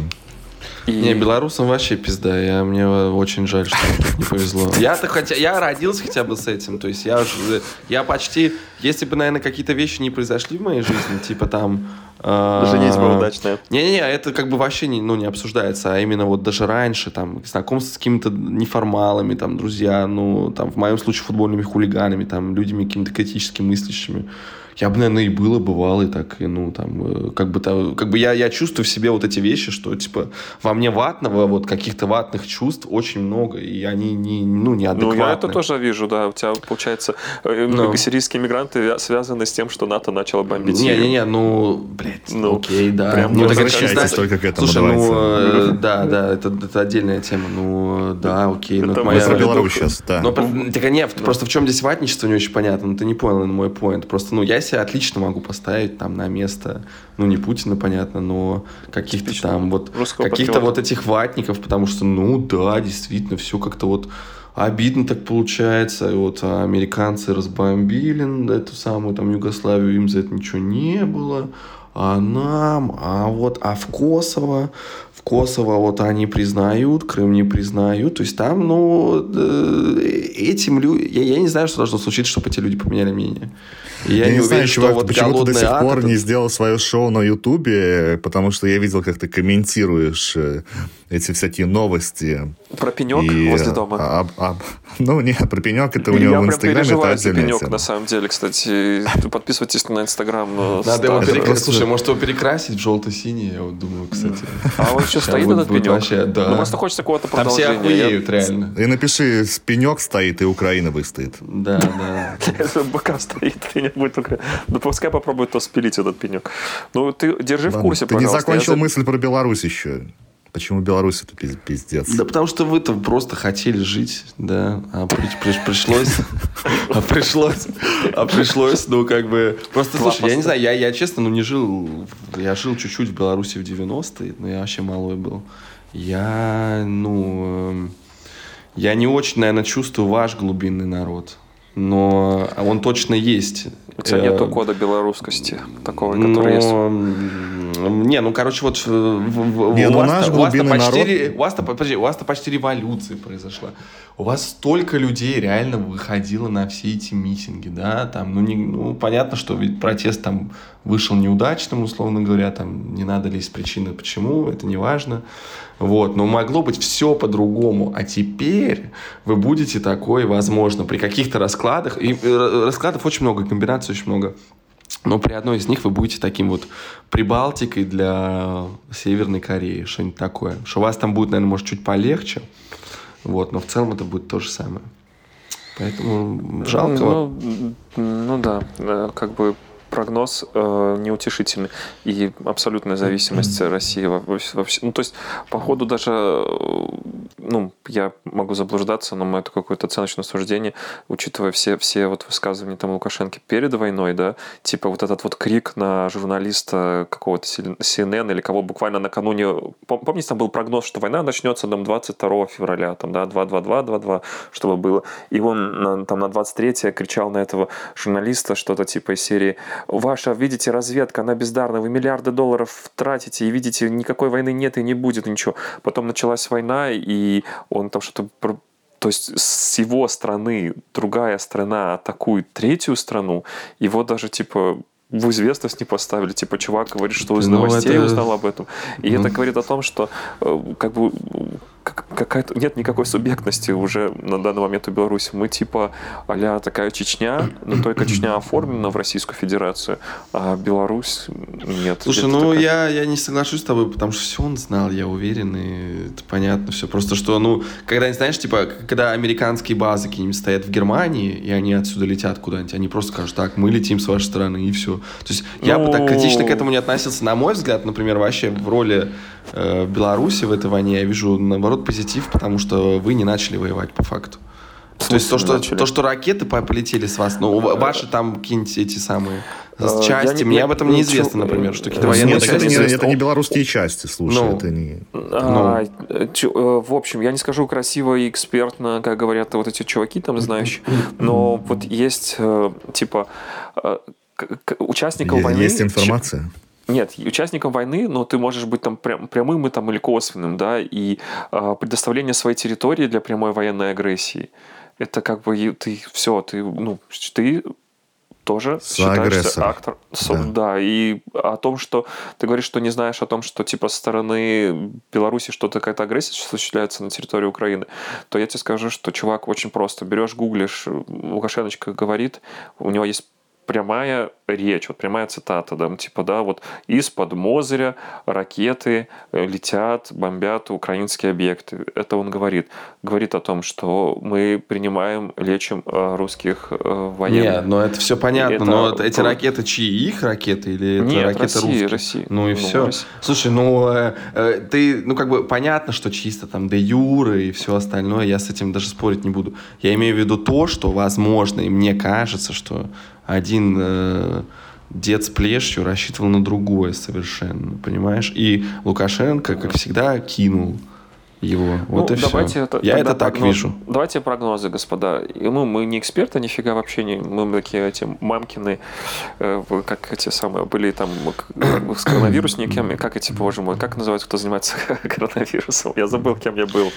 И... Не, белорусам вообще пизда. Я, мне очень жаль, что не повезло. Я-то хотя, я родился хотя бы с этим. То есть я, уже, я почти, если бы, наверное, какие-то вещи не произошли в моей жизни, типа там... Э, Женитьба удачная. Не-не-не, это как бы вообще не, ну, не обсуждается, а именно вот даже раньше, там, знакомство с какими-то неформалами, там, друзья, ну, там, в моем случае футбольными хулиганами, там, людьми какими-то критически мыслящими я бы, наверное, и было, бывало, и так, и, ну, там, э, как бы, там, как бы я, я чувствую в себе вот эти вещи, что, типа, во мне ватного, вот, каких-то ватных чувств очень много, и они не, ну, неадекватны. Ну, я это тоже вижу, да, у тебя, получается, э, Но... Ну. сирийские мигранты связаны с тем, что НАТО начало бомбить Не-не-не, ну, блядь, ну, окей, да. Прям ну, так это только к этому, Слушай, ну, э, да, да, это, это отдельная тема, ну, да, окей. Ну, это моя... про Беларусь сейчас, да. Но, так, нет, просто в чем здесь ватничество, не очень понятно, ну, ты не понял мой поинт, просто, ну, я себя отлично могу поставить там на место, ну, не Путина, понятно, но каких-то там вот, каких-то вот этих ватников, потому что, ну, да, действительно, все как-то вот обидно так получается. И вот американцы разбомбили эту самую там Югославию, им за это ничего не было. А нам, а вот, а в Косово, в Косово вот они признают, Крым не признают. То есть там, ну, э, этим людям, я, я не знаю, что должно случиться, чтобы эти люди поменяли мнение. Я, я не, не уверен, знаю, чувак, вот почему ты до сих пор это... не сделал свое шоу на Ютубе, потому что я видел, как ты комментируешь э, эти всякие новости. Про пенек и, возле дома? А, а, ну, нет, про пенек это у него я в Инстаграме. Я прям за пенек, тема. на самом деле, кстати. Подписывайтесь на Инстаграм. Надо его перекрасить. Слушай, может его перекрасить в желто-синий, я вот думаю, кстати. А еще стоит этот пенек? Вообще, да. Ну, просто хочется какого-то продолжения. Там все охуеют, реально. И напиши, пенек стоит, и Украина выстоит. Да, да. Если БК стоит, пенек будет Украина. Да пускай попробует то спилить этот пенек. Ну, ты держи в курсе, Ты не закончил мысль про Беларусь еще. Почему Беларусь это пиздец? Да потому что вы-то просто хотели жить, да, а при, при, пришлось, а пришлось, а пришлось, ну как бы, просто слушай, я не знаю, я, я честно, ну не жил, я жил чуть-чуть в Беларуси в 90-е, но я вообще малой был. Я, ну, я не очень, наверное, чувствую ваш глубинный народ но он точно есть. У тебя э, нету кода белорусскости такого, который но... есть. Не, ну, короче, вот в, не, у, вас у, вас почти, у, вас подожди, у вас-то почти революция произошла. У вас столько людей реально выходило на все эти митинги, да, там, ну, не, ну, понятно, что ведь протест там вышел неудачным, условно говоря, там, не надо лезть причины, почему, это не важно. Вот, но могло быть все по-другому. А теперь вы будете такой, возможно, при каких-то раскладах, и э, раскладов очень много, комбинаций очень много. Но при одной из них вы будете таким вот Прибалтикой для Северной Кореи, что-нибудь такое. Что у вас там будет, наверное, может, чуть полегче, вот, но в целом это будет то же самое. Поэтому жалко. Ну, ну да, э, как бы прогноз э, неутешительный. И абсолютная зависимость России вообще. Ну, то есть, по ходу даже, э, ну, я могу заблуждаться, но это какое-то оценочное суждение, учитывая все, все вот высказывания там Лукашенко перед войной, да, типа вот этот вот крик на журналиста какого-то CNN или кого буквально накануне, помните, там был прогноз, что война начнется там 22 февраля, там, да, 2-2-2-2-2, чтобы было. И он там на 23 кричал на этого журналиста что-то типа из серии ваша, видите, разведка, она бездарна, вы миллиарды долларов тратите, и видите, никакой войны нет и не будет ничего. Потом началась война, и он там что-то то есть с его страны другая страна атакует третью страну, его даже типа в известность не поставили. Типа, чувак говорит, что из ну, новостей это... узнал об этом. И ну... это говорит о том, что э, как бы какая-то нет никакой субъектности уже на данный момент у Беларуси. Мы типа а такая Чечня, но только Чечня оформлена в Российскую Федерацию, а Беларусь нет. Слушай, ну такая... я, я не соглашусь с тобой, потому что все он знал, я уверен, и это понятно все. Просто что, ну, когда, знаешь, типа, когда американские базы какие-нибудь стоят в Германии, и они отсюда летят куда-нибудь, они просто скажут, так, мы летим с вашей стороны, и все. То есть ну... я бы так критично к этому не относился. На мой взгляд, например, вообще в роли э, Беларуси в этой войне я вижу, наоборот, позитив, потому что вы не начали воевать по факту. То есть то что, то, что ракеты полетели с вас, ну, ваши там какие-нибудь эти самые э, части, не, мне об этом неизвестно, например, что какие-то военные части. Это, не, белорусские части, слушай, ну, это не... А, ну. Э, в общем, я не скажу красиво и экспертно, как говорят вот эти чуваки там знающие, но вот есть, э, типа, участников войны... Есть информация? Нет, участником войны, но ты можешь быть там прям, прямым и, там, или косвенным, да, и э, предоставление своей территории для прямой военной агрессии. Это как бы ты все, ты, ну, ты тоже считаешься актор. Да. да, и о том, что ты говоришь, что не знаешь о том, что типа со стороны Беларуси что-то какая-то агрессия осуществляется на территории Украины, то я тебе скажу, что чувак очень просто. Берешь, гуглишь, Лукашеночка говорит, у него есть прямая речь, вот прямая цитата, да, типа, да, вот из-под Мозыря ракеты э, летят, бомбят украинские объекты. Это он говорит. Говорит о том, что мы принимаем, лечим э, русских э, военных. Нет, но это все понятно, это... но эти ракеты чьи? Их ракеты или это Нет, ракеты России, русские? России. Ну и ну, все. России. Слушай, ну э, ты, ну как бы понятно, что чисто там де юры и все остальное, я с этим даже спорить не буду. Я имею в виду то, что возможно, и мне кажется, что один э, дед с плешью рассчитывал на другое совершенно, понимаешь? И Лукашенко, как всегда, кинул его. Вот ну, и давайте все. Я это так прогноз, вижу. Давайте прогнозы, господа. И мы, мы не эксперты, нифига вообще не. Мы такие эти мамкины, э, как эти самые были там с коронавирусниками. Как эти, боже мой, как называется, кто занимается коронавирусом? Я забыл, кем я был.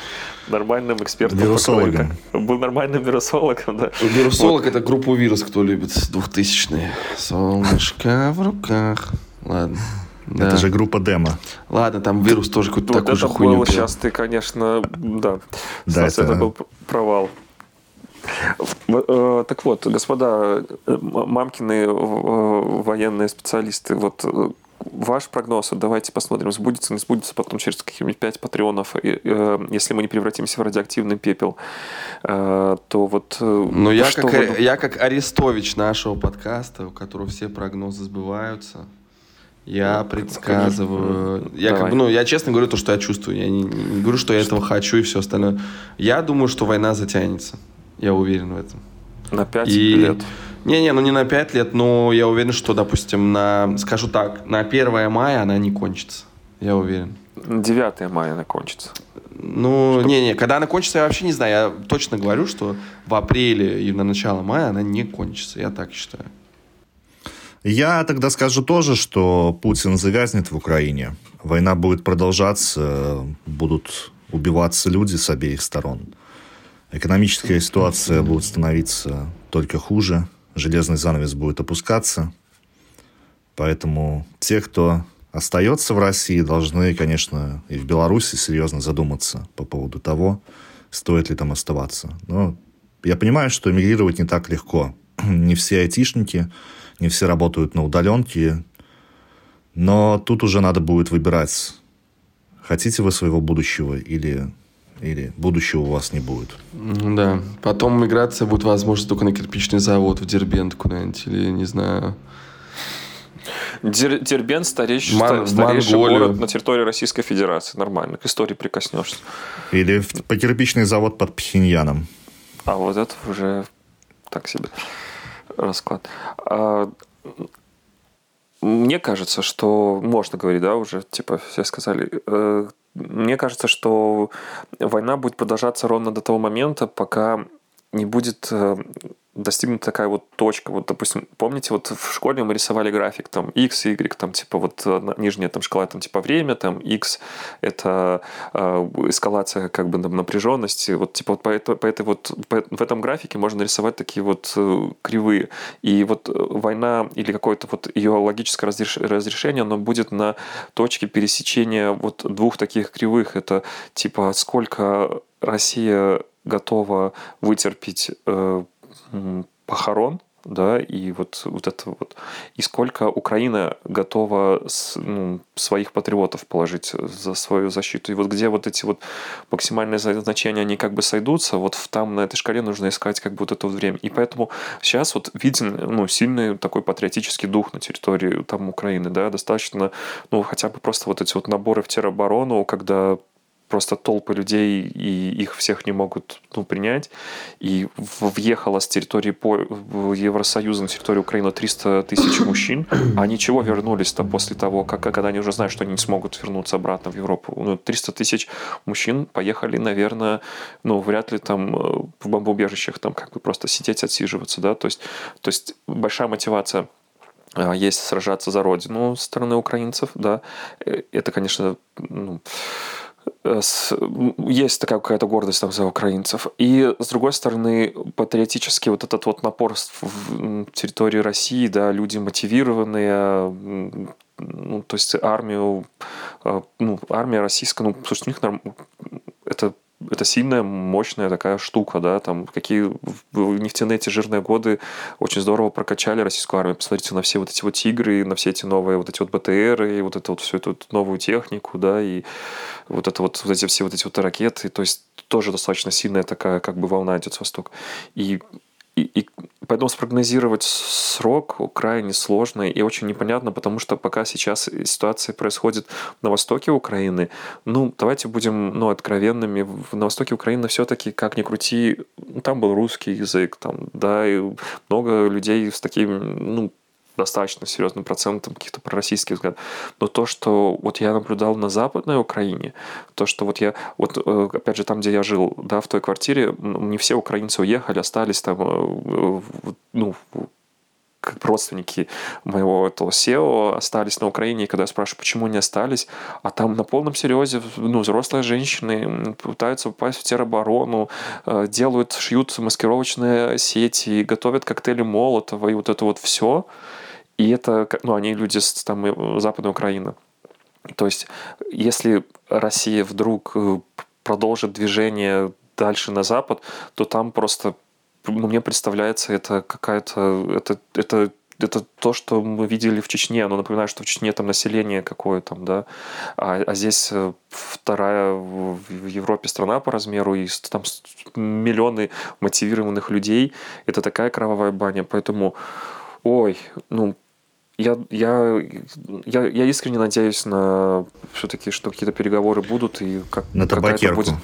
Нормальным экспертом. Вирусологом. Был нормальным вирусологом, да. Вирусолог вот. это группу вирус, кто любит, двухтысячные. Солнышко в руках. Ладно. Да. Это же группа демо. Ладно, там вирус тоже какую-то вот такую же хуйню. Было, сейчас ты, конечно, да. Да, это... это был провал. Э, так вот, господа э, мамкины э, военные специалисты, вот ваш прогноз, давайте посмотрим, сбудется, не сбудется потом через каких-нибудь пять патреонов, если мы не превратимся в радиоактивный пепел, то вот... Ну, я как, вы... я как Арестович нашего подкаста, у которого все прогнозы сбываются, я предсказываю. Я Давай. как бы, ну, я честно говорю то, что я чувствую. Я не, не говорю, что я этого хочу и все остальное. Я думаю, что война затянется. Я уверен в этом. На пять и... лет. Не-не, ну не на пять лет, но я уверен, что, допустим, на, скажу так, на 1 мая она не кончится. Я уверен. 9 мая она кончится. Ну, не-не, когда она кончится, я вообще не знаю. Я точно говорю, что в апреле и на начало мая она не кончится. Я так считаю. Я тогда скажу тоже, что Путин загазнет в Украине. Война будет продолжаться, будут убиваться люди с обеих сторон. Экономическая ситуация будет становиться только хуже, железный занавес будет опускаться. Поэтому те, кто остается в России, должны, конечно, и в Беларуси серьезно задуматься по поводу того, стоит ли там оставаться. Но я понимаю, что эмигрировать не так легко. Не все айтишники не все работают на удаленке, но тут уже надо будет выбирать, хотите вы своего будущего или, или будущего у вас не будет. Да, потом миграция будет возможно только на кирпичный завод в Дербент куда-нибудь, или не знаю... Дер, Дербент старейший, Мон, старейший город на территории Российской Федерации. Нормально, к истории прикоснешься. Или в, по кирпичный завод под Пхеньяном. А вот это уже так себе расклад. А, мне кажется, что можно говорить, да, уже, типа, все сказали. Э, мне кажется, что война будет продолжаться ровно до того момента, пока не будет э, достигнута такая вот точка. Вот, допустим, помните, вот в школе мы рисовали график, там, x, y, там, типа, вот нижняя там шкала, там, типа, время, там, x — это э, эскалация, как бы, напряженности. Вот, типа, вот по, это, по этой вот, по, в этом графике можно рисовать такие вот э, кривые. И вот э, война или какое-то вот ее логическое разреш, разрешение, оно будет на точке пересечения вот двух таких кривых. Это, типа, сколько Россия готова вытерпеть э, похорон, да, и вот, вот это вот. И сколько Украина готова с, ну, своих патриотов положить за свою защиту. И вот где вот эти вот максимальные значения, они как бы сойдутся, вот там на этой шкале нужно искать как бы вот это вот время. И поэтому сейчас вот виден ну, сильный такой патриотический дух на территории там Украины, да, достаточно, ну, хотя бы просто вот эти вот наборы в тероборону, когда просто толпы людей, и их всех не могут ну, принять. И въехало с территории по Евросоюза на территорию Украины 300 тысяч мужчин. А ничего вернулись-то после того, как, когда они уже знают, что они не смогут вернуться обратно в Европу. Ну, 300 тысяч мужчин поехали, наверное, ну, вряд ли там э, в бомбоубежищах там как бы просто сидеть, отсиживаться, да, то есть, то есть большая мотивация а, есть сражаться за родину со стороны украинцев, да. Э, это, конечно, ну, э, есть такая какая-то гордость там за украинцев. И, с другой стороны, патриотический вот этот вот напор в территории России, да, люди мотивированные, ну, то есть армию, а, ну, армия российская, ну, слушай, у них норм... это это сильная, мощная такая штука, да, там какие нефтяные эти жирные годы очень здорово прокачали российскую армию. Посмотрите на все вот эти вот тигры, на все эти новые вот эти вот БТР, и вот эту вот всю эту новую технику, да, и вот это вот, вот эти все вот эти вот ракеты, то есть тоже достаточно сильная такая как бы волна идет с востока. И и, поэтому спрогнозировать срок крайне сложно и очень непонятно, потому что пока сейчас ситуация происходит на востоке Украины, ну, давайте будем ну, откровенными, на востоке Украины все-таки, как ни крути, там был русский язык, там, да, и много людей с таким, ну, достаточно серьезным процентом каких-то пророссийских взглядов. Но то, что вот я наблюдал на Западной Украине, то, что вот я, вот э, опять же там, где я жил, да, в той квартире, не все украинцы уехали, остались там, э, ну, как родственники моего этого SEO остались на Украине, и когда я спрашиваю, почему они остались, а там на полном серьезе ну, взрослые женщины пытаются попасть в тероборону, э, делают, шьют маскировочные сети, готовят коктейли Молотова и вот это вот все. И это, ну, они люди с там, э, Западной Украины. То есть, если Россия вдруг э, продолжит движение дальше на Запад, то там просто, ну, мне представляется, это какая-то, это, это это то, что мы видели в Чечне. Но напоминаю, что в Чечне там население какое там, да, а, а здесь э, вторая в Европе страна по размеру, и там миллионы мотивированных людей. Это такая кровавая баня. Поэтому, ой, ну, я, я, я, я искренне надеюсь на все-таки, что какие-то переговоры будут и как на табакерку. Будет...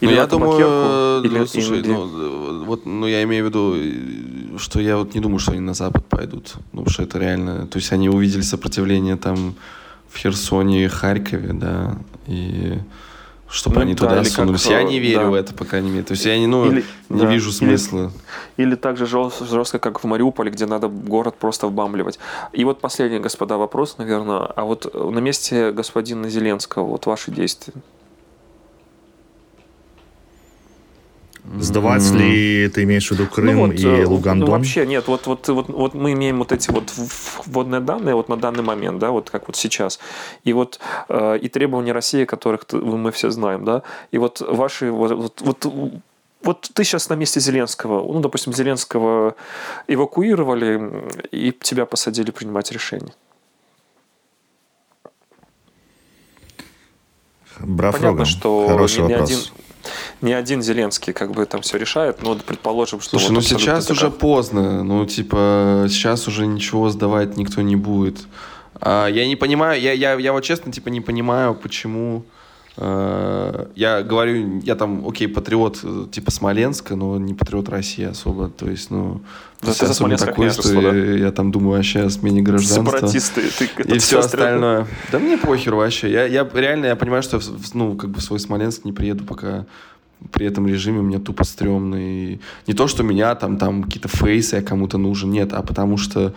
Или ну, я думаю, или, ну, слушай, или... ну, вот, ну, я имею в виду, что я вот не думаю, что они на Запад пойдут, ну, потому что это реально, то есть они увидели сопротивление там в Херсоне и Харькове, да, и чтобы ну, они да, туда сунулись. Как, я не верю да. в это, по крайней мере. То есть я не, ну, или, не да, вижу смысла. Или, или так же жестко, как в Мариуполе, где надо город просто вбамливать. И вот последний, господа, вопрос, наверное. А вот на месте господина Зеленского, вот ваши действия. Сдавать mm-hmm. ли ты имеешь в виду Крым ну, вот, и э, Лугандон? Ну, вообще нет. Вот, вот, вот, вот мы имеем вот эти вот вводные данные вот на данный момент, да, вот как вот сейчас. И вот э, и требования России, которых мы все знаем, да. И вот ваши вот, вот, вот вот ты сейчас на месте Зеленского, ну, допустим, Зеленского эвакуировали, и тебя посадили принимать решение. Браф Понятно, Роган. что Хороший ни, ни один не один Зеленский как бы там все решает, но предположим, что... Слушай, вот ну сейчас уже поздно, ну типа сейчас уже ничего сдавать никто не будет. А, я не понимаю, я, я, я вот честно типа не понимаю, почему... Uh, я говорю, я там, окей, патриот типа Смоленска, но не патриот России особо. То есть, ну, да, ты особенно такой, что да? я, я там думаю вообще о смене гражданства. Сепаратисты. Ты, и все остальное. Да мне похер вообще. Я, я реально, я понимаю, что ну, как бы в свой Смоленск не приеду, пока при этом режиме мне тупо стрёмно. И не то, что меня там, там какие-то фейсы я кому-то нужен, нет, а потому что,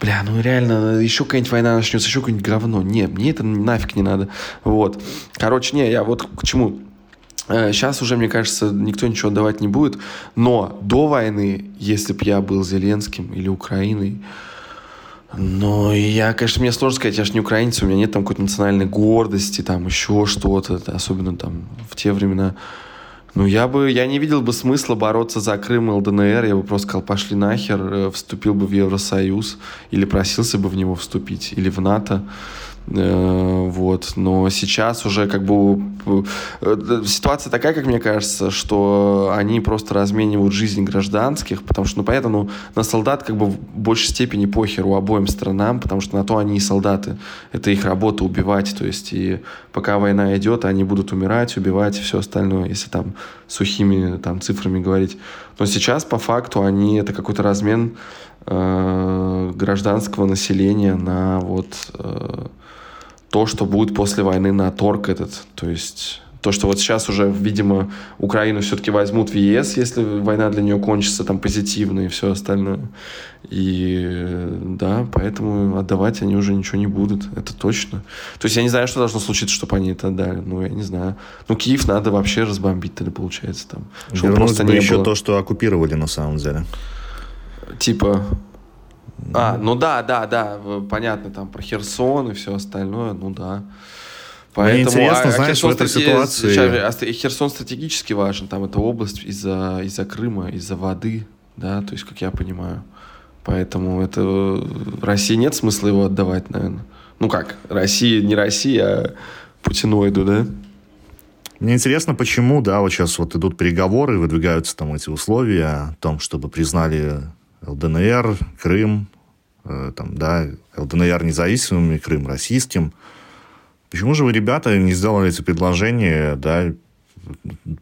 бля, ну реально, еще какая-нибудь война начнется, еще какое-нибудь говно. Нет, мне это нафиг не надо. Вот. Короче, не, я вот к чему. Сейчас э, уже, мне кажется, никто ничего отдавать не будет. Но до войны, если бы я был Зеленским или Украиной, но я, конечно, мне сложно сказать, я же не украинец, у меня нет там какой-то национальной гордости, там еще что-то, особенно там в те времена. Ну, я бы, я не видел бы смысла бороться за Крым и ЛДНР, я бы просто сказал, пошли нахер, э, вступил бы в Евросоюз, или просился бы в него вступить, или в НАТО. Э, вот. Но сейчас уже как бы э, ситуация такая, как мне кажется, что они просто разменивают жизнь гражданских, потому что, ну, понятно, ну, на солдат как бы в большей степени похеру обоим сторонам, потому что на то они и солдаты. Это их работа убивать, то есть и пока война идет, они будут умирать, убивать и все остальное, если там сухими там цифрами говорить. Но сейчас по факту они, это какой-то размен э, гражданского населения на вот э, то, что будет после войны на торг этот. То есть То, что вот сейчас уже, видимо, Украину все-таки возьмут в ЕС, если война для нее кончится там позитивно и все остальное. И да, поэтому отдавать они уже ничего не будут, это точно. То есть я не знаю, что должно случиться, чтобы они это отдали. Ну, я не знаю. Ну, Киев надо вообще разбомбить тогда, получается, там. Чтобы просто не еще было. то, что оккупировали на самом деле. Типа, а, ну да, да, да, понятно, там про Херсон и все остальное, ну да. Поэтому, Мне интересно, а, знаешь, Херсон в этой ситуации... Сейчас, а Херсон стратегически важен, там это область из-за из Крыма, из-за воды, да, то есть, как я понимаю. Поэтому это России нет смысла его отдавать, наверное. Ну как, Россия, не Россия, а путиноиду, да? Мне интересно, почему, да, вот сейчас вот идут переговоры, выдвигаются там эти условия о том, чтобы признали ЛДНР, Крым, э, там, да, ЛДНР независимым и Крым российским. Почему же вы, ребята, не сделали эти предложения, да,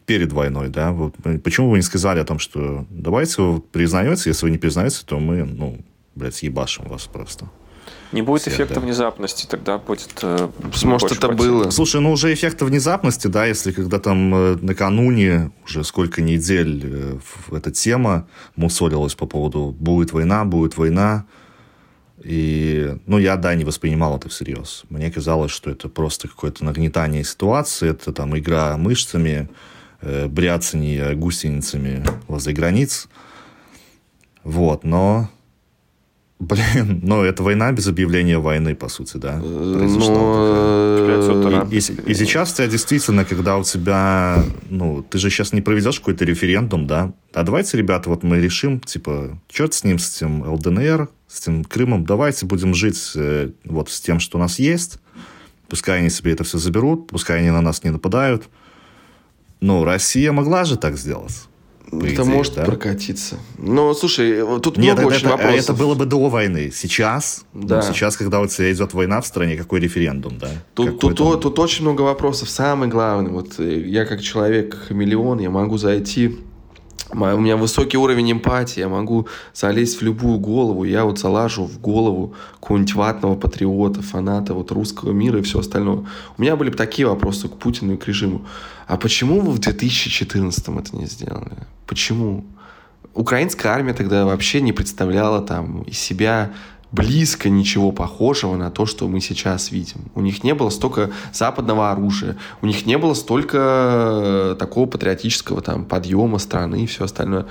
перед войной, да? Вот, почему вы не сказали о том, что давайте вы признаете, если вы не признаете, то мы, ну, блядь, съебашим вас просто. Не будет Все, эффекта да. внезапности, тогда будет... Э, Может, это потерь. было. Слушай, ну уже эффекта внезапности, да, если когда там э, накануне, уже сколько недель э, эта тема мусолилась по поводу «будет война, будет война», и, ну, я, да, не воспринимал это всерьез. Мне казалось, что это просто какое-то нагнетание ситуации, это там игра мышцами, э, бряцание гусеницами возле границ. Вот, но Блин, ну это война без объявления войны, по сути, да? Но... И, и, и сейчас у тебя действительно, когда у тебя, ну, ты же сейчас не проведешь какой-то референдум, да? А давайте, ребята, вот мы решим, типа, черт с ним, с этим ЛДНР, с этим Крымом, давайте будем жить э, вот с тем, что у нас есть, пускай они себе это все заберут, пускай они на нас не нападают. Ну, Россия могла же так сделать. Это может да? прокатиться. Но слушай, тут Нет, много это, очень это, вопросов. Это было бы до войны. Сейчас, да. ну, сейчас, когда тебя идет война в стране, какой референдум, да? Тут, тут, тут, тут очень много вопросов. Самый главный, вот э, я как человек хамелеон, я могу зайти у меня высокий уровень эмпатии, я могу залезть в любую голову, я вот залажу в голову какого-нибудь ватного патриота, фаната вот русского мира и все остальное. У меня были бы такие вопросы к Путину и к режиму. А почему вы в 2014 это не сделали? Почему? Украинская армия тогда вообще не представляла там из себя близко ничего похожего на то, что мы сейчас видим. У них не было столько западного оружия, у них не было столько э, такого патриотического там подъема страны и все остальное.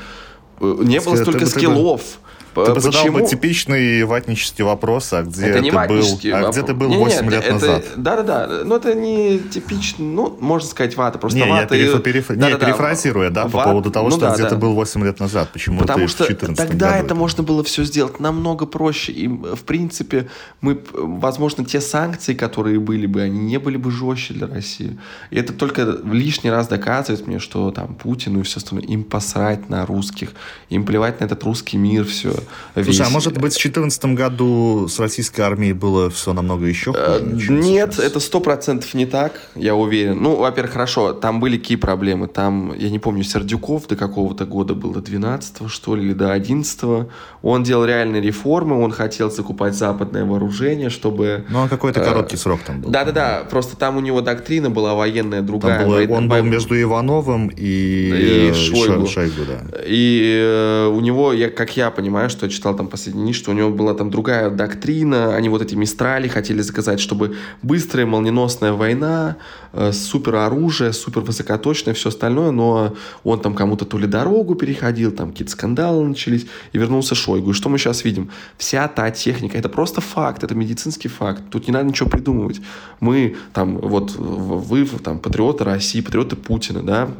Э, не было столько скиллов. Ты бы Почему? задал бы типичный ватнический вопрос, а где это не ты был, а где ты был не, 8 нет, лет это, назад? Да-да-да, но это не типично, ну, можно сказать, вата, просто не, вата... Я переф, переф, да, не, да, перефразируя, да, ват, по поводу того, ну, что да, где да. ты был 8 лет назад, почему Потому ты что в 14 тогда году это можно было все сделать намного проще, и, в принципе, мы, возможно, те санкции, которые были бы, они не были бы жестче для России. И это только лишний раз доказывает мне, что там Путину и все остальное, им посрать на русских, им плевать на этот русский мир, все. Слушай, а может быть в 2014 году с российской армией было все намного еще хуже? Э, нет, сейчас? это сто процентов не так, я уверен. Ну, во-первых, хорошо, там были какие проблемы. Там, я не помню, Сердюков до какого-то года был, до 12 что ли, или до 11 Он делал реальные реформы, он хотел закупать западное вооружение, чтобы... Ну, а какой-то короткий э, срок там был. Да-да-да, просто там у него доктрина была военная другая. Было, он был между Ивановым и, и Шойгу. Шойгу да. И э, у него, я, как я понимаю, что я читал там последний низ, что у него была там другая доктрина, они вот эти мистрали хотели заказать, чтобы быстрая молниеносная война, э, супер оружие, супер высокоточное, все остальное, но он там кому-то то ли дорогу переходил, там какие-то скандалы начались, и вернулся Шойгу. И что мы сейчас видим? Вся та техника, это просто факт, это медицинский факт, тут не надо ничего придумывать. Мы там, вот вы там патриоты России, патриоты Путина, да,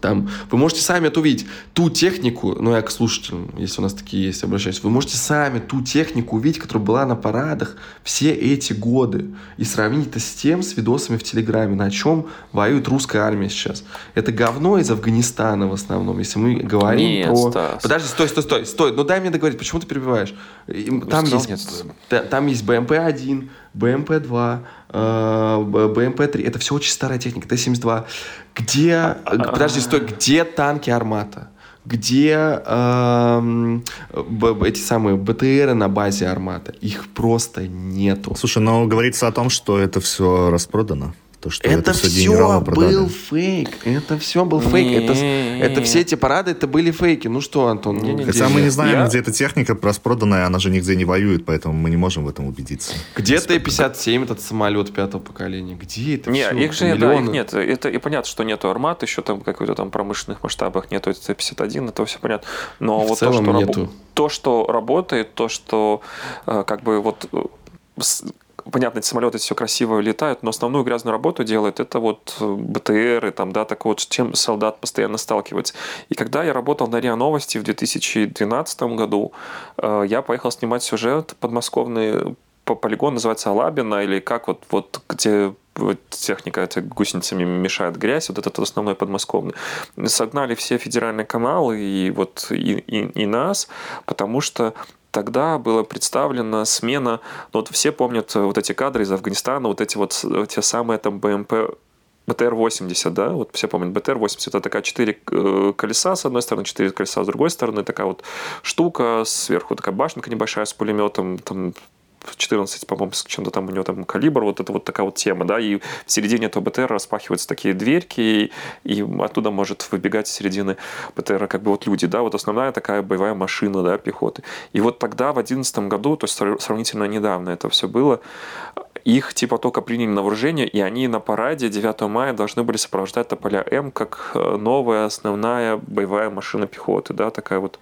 там, вы можете сами это увидеть. Ту технику, ну я к слушателям, если у нас такие есть, обращаюсь, вы можете сами ту технику увидеть, которая была на парадах все эти годы. И сравнить это с тем, с видосами в Телеграме, на чем воюет русская армия сейчас. Это говно из Афганистана в основном, если мы говорим нет, про... Стас. Подожди, стой, стой, стой, стой. Ну дай мне договорить, почему ты перебиваешь? Там есть, нет, там есть БМП-1, БМП-2, БМП-3. Это все очень старая техника, Т-72. Где, подожди, стой, где танки Армата? Где э, эти самые БТРы на базе Армата? Их просто нету. Слушай, но говорится о том, что это все распродано. То, что это, это все, был фейк. Это все был фейк. Это, это все эти парады, это были фейки. Ну что, Антон? Ну, Хотя мы не знаем, я... где эта техника распроданная, она же нигде не воюет, поэтому мы не можем в этом убедиться. Где Т-57, этот самолет пятого поколения? Где это не, все? Их же, да, их нет. Это и понятно, что нету армат, еще там какой-то там промышленных масштабах нету Т-51, это все понятно. Но в вот то, что нету. то, что работает, то, что э, как бы вот э, понятно, эти самолеты все красиво летают, но основную грязную работу делают это вот э, БТРы, там, да, так вот, с чем солдат постоянно сталкивается. И когда я работал на РИА Новости в 2012 году, э, я поехал снимать сюжет подмосковный по полигон называется Алабина, или как вот, вот где техника эта гусеницами мешает грязь, вот этот основной подмосковный. Согнали все федеральные каналы и вот и, и, и нас, потому что тогда была представлена смена, ну, вот все помнят э, вот эти кадры из Афганистана, вот эти вот э, те самые там БМП БТР-80, да, вот все помнят, БТР-80 это такая четыре э, колеса с одной стороны, четыре колеса с другой стороны, такая вот штука, сверху такая башенка небольшая с пулеметом, там 14, по-моему, с чем-то там у него там калибр, вот это вот такая вот тема, да, и в середине этого БТР распахиваются такие дверьки, и, и оттуда может выбегать из середины БТР как бы вот люди, да, вот основная такая боевая машина, да, пехоты. И вот тогда, в 2011 году, то есть сравнительно недавно это все было, их типа только приняли на вооружение, и они на параде 9 мая должны были сопровождать Тополя М как э, новая основная боевая машина пехоты, да, такая вот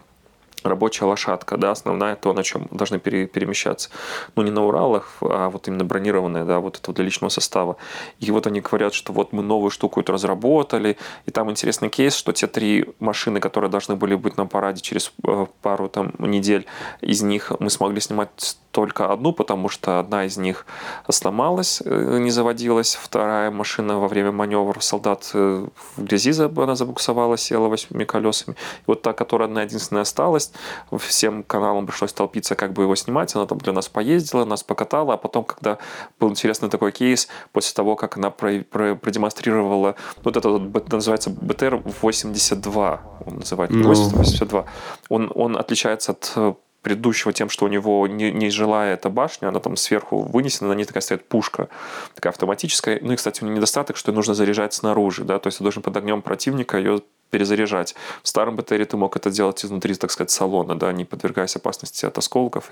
рабочая лошадка, да, основная, то, на чем должны пере, перемещаться. Ну, не на Уралах, а вот именно бронированная, да, вот это для личного состава. И вот они говорят, что вот мы новую штуку эту разработали, и там интересный кейс, что те три машины, которые должны были быть на параде через э, пару там недель, из них мы смогли снимать только одну, потому что одна из них сломалась, э, не заводилась, вторая машина во время маневра солдат э, в грязи она забуксовала, села восьми колесами. И вот та, которая одна единственная осталась, всем каналам пришлось толпиться, как бы его снимать, она там для нас поездила, нас покатала, а потом, когда был интересный такой кейс, после того, как она продемонстрировала, вот это вот, называется БТР-82, он называет, ну. 82, он, он отличается от э, предыдущего тем, что у него не, не жилая эта башня, она там сверху вынесена, на ней такая стоит пушка, такая автоматическая. Ну и, кстати, у нее недостаток, что ее нужно заряжать снаружи, да, то есть ты должен под огнем противника ее перезаряжать. В старом БТРе ты мог это делать изнутри, так сказать, салона, да, не подвергаясь опасности от осколков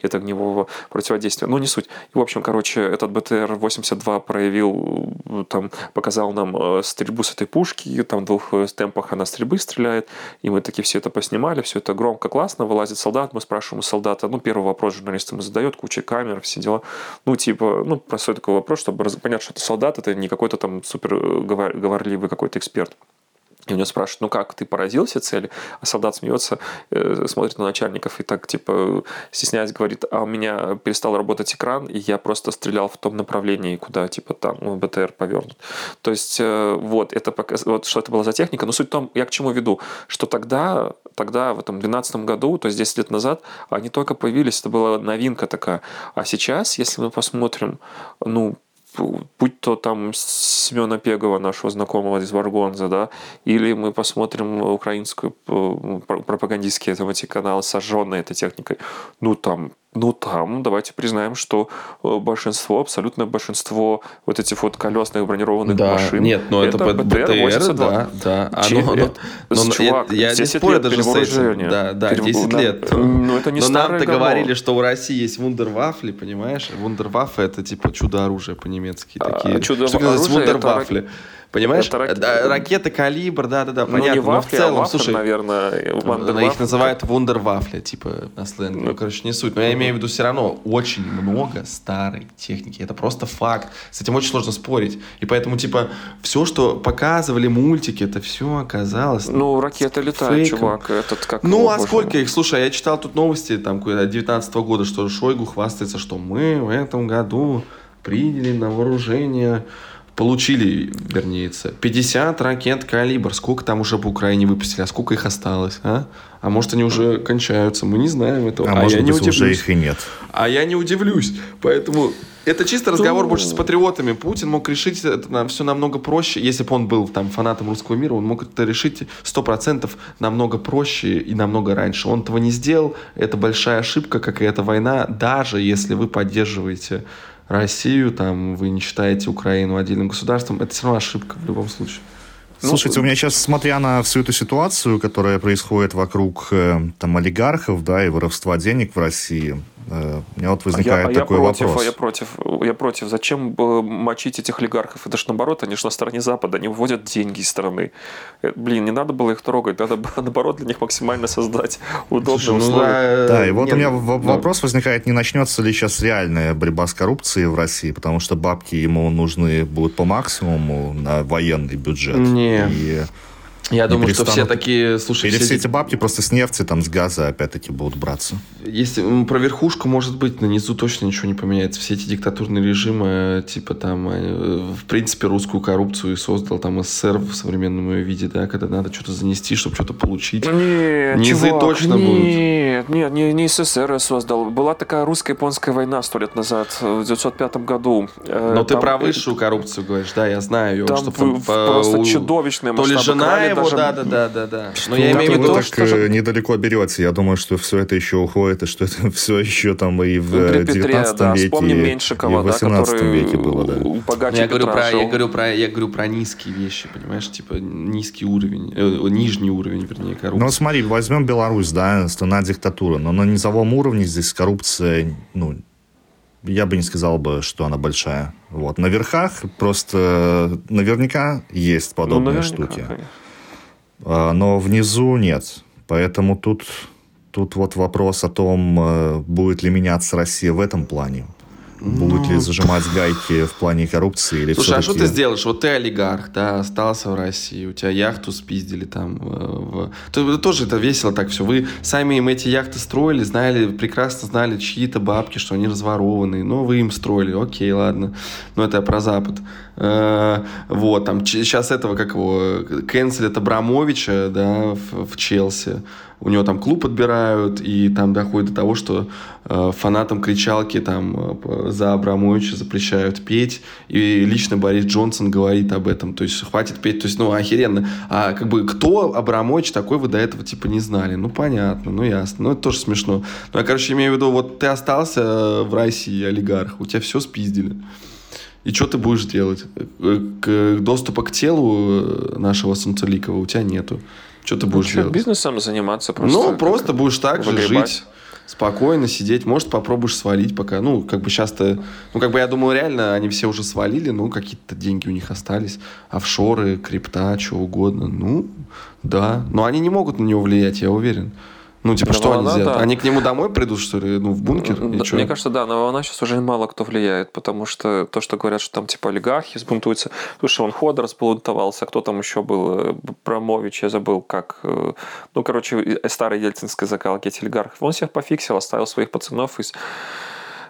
и от огневого противодействия. Ну, не суть. И, в общем, короче, этот БТР-82 проявил, там, показал нам э, стрельбу с этой пушки, там в двух э, темпах она стрельбы стреляет, и мы таки все это поснимали, все это громко, классно, вылазит солдат, мы спрашиваем у солдата, ну, первый вопрос журналистам задает, куча камер, все дела. Ну, типа, ну, простой такой вопрос, чтобы понять, что это солдат, это не какой-то там супер э, говорливый какой-то эксперт. И у него спрашивают, ну как, ты поразился цели? А солдат смеется, э, смотрит на начальников и так, типа, стесняясь, говорит, а у меня перестал работать экран, и я просто стрелял в том направлении, куда, типа, там ну, БТР повернут. То есть, э, вот, это показ... вот что это была за техника. Но суть в том, я к чему веду, что тогда, тогда в этом 2012 году, то есть 10 лет назад, они только появились, это была новинка такая. А сейчас, если мы посмотрим, ну, будь то там Семена Пегова, нашего знакомого из Варгонза, да, или мы посмотрим украинскую э, пропагандистские там, эти каналы, сожженные этой техникой, ну там ну, там, давайте признаем, что э, большинство, абсолютное большинство вот этих вот колесных бронированных да, машин... Нет, но это, это БТР, да, да. Оно, но, но, чувак, я, я не спорю даже с этим. Да, да, Перев... 10 лет. Ну, это не но нам-то говорили, что у России есть вундервафли, понимаешь? Вундерваффе это типа чудо-оружие по-немецки. А, такие. А, чудо-оружие вундервафли. Это... Понимаешь? Это рак... да, ракеты калибр, да, да, да, ну, понятно. Не вафли, но в целом, а вафли, слушай, наверное, вандервафли. их называют вундервафли, типа на сленге. Ну, короче, не суть. Но я имею в виду все равно очень много старой техники. Это просто факт. С этим очень сложно спорить. И поэтому, типа, все, что показывали мультики, это все оказалось. Ну, ракеты летают, фейком. чувак. Этот как. Ну, а сколько их? Слушай, я читал тут новости там 19 года, что Шойгу хвастается, что мы в этом году приняли на вооружение получили, вернее, 50 ракет «Калибр». Сколько там уже по Украине выпустили, а сколько их осталось, а? А может, они уже кончаются, мы не знаем этого. А, а может я быть, не удивлюсь. уже их и нет. А я не удивлюсь. Поэтому это чисто разговор больше с патриотами. Путин мог решить это все намного проще. Если бы он был там фанатом русского мира, он мог это решить сто процентов намного проще и намного раньше. Он этого не сделал. Это большая ошибка, как и эта война, даже если вы поддерживаете Россию, там вы не считаете Украину отдельным государством, это все равно ошибка в любом случае. Ну, Слушайте, у меня сейчас, смотря на всю эту ситуацию, которая происходит вокруг э, там олигархов, да, и воровства денег в России, Э, у меня вот возникает а я, такой а я против, вопрос. А я против, я против. Зачем мочить этих олигархов? Это же наоборот, они же на стороне Запада, они выводят деньги из страны. Э, блин, не надо было их трогать, надо наоборот для них максимально создать удобные Слушай, ну, условия. Да, и вот нет, у меня ну, вопрос возникает, не начнется ли сейчас реальная борьба с коррупцией в России, потому что бабки ему нужны будут по максимуму на военный бюджет. Не. И я думаю, что все такие, слушай, Или все, все эти бабки просто с нефти, там, с газа опять-таки будут браться. Если про верхушку, может быть, на низу точно ничего не поменяется. Все эти диктатурные режимы, типа там, э, в принципе, русскую коррупцию создал там СССР в современном ее виде, да, когда надо что-то занести, чтобы что-то получить. Нет, Низы чувак, точно нет, будут. Нет, нет, не, не СССР создал. Была такая русско-японская война сто лет назад, в 1905 году. Э, Но там, ты про высшую коррупцию говоришь, да, я знаю ее. Там, что там просто по, чудовищная То ли жена его, даже... да, да, да, да, да. Но я имею в виду, так что же... недалеко берете. Я думаю, что все это еще уходит, и что это все еще там и в ну, 19 да, веке, вспомним Меньшикова, и в 18 да, веке было, да. Богаче я говорю, про, я, говорю про, я говорю про низкие вещи, понимаешь, типа низкий уровень, э, нижний уровень, вернее, коррупции. Ну, смотри, возьмем Беларусь, да, страна диктатура, но на низовом уровне здесь коррупция, ну, я бы не сказал бы, что она большая. Вот. На верхах просто наверняка есть ну, подобные ну, штуки. Конечно. А, но внизу нет. Поэтому тут, тут вот вопрос о том, э, будет ли меняться Россия в этом плане. Будут ли ну, зажимать гайки в плане коррупции? Или Слушай, а что ты сделаешь? Вот ты олигарх, да, остался в России, у тебя яхту спиздили там. В... То, тоже это весело так все. Вы сами им эти яхты строили, знали, прекрасно знали чьи-то бабки, что они разворованные, но вы им строили, окей, ладно. Но это я про Запад. Э, вот, там, сейчас этого, как его, канцелят Абрамовича, да, в, в Челси у него там клуб отбирают, и там доходит до того, что э, фанатам кричалки там э, за Абрамовича запрещают петь, и лично Борис Джонсон говорит об этом, то есть хватит петь, то есть, ну, охеренно. А как бы кто Абрамович такой вы до этого типа не знали? Ну, понятно, ну, ясно, ну, это тоже смешно. Ну, я, короче, имею в виду, вот ты остался в России олигарх, у тебя все спиздили. И что ты будешь делать? Э, к, доступа к телу э, нашего Солнцеликова у тебя нету. Что ты будешь ну, делать? Бизнесом заниматься просто. Ну, просто будешь так же жить спокойно сидеть, может, попробуешь свалить пока. Ну, как бы сейчас-то... Ну, как бы я думаю, реально они все уже свалили, ну, какие-то деньги у них остались. Офшоры, крипта, что угодно. Ну, да. Но они не могут на него влиять, я уверен. Ну, типа, что волна, они сделают? Да. Они к нему домой придут, что ли, ну, в бункер? Да, мне кажется, да, на волна сейчас уже мало кто влияет, потому что то, что говорят, что там, типа, олигархи сбунтуются, что он Ходор сбунтовался, кто там еще был, Брамович, я забыл, как, э, ну, короче, старой ельцинской закалки этих олигархов. Он всех пофиксил, оставил своих пацанов из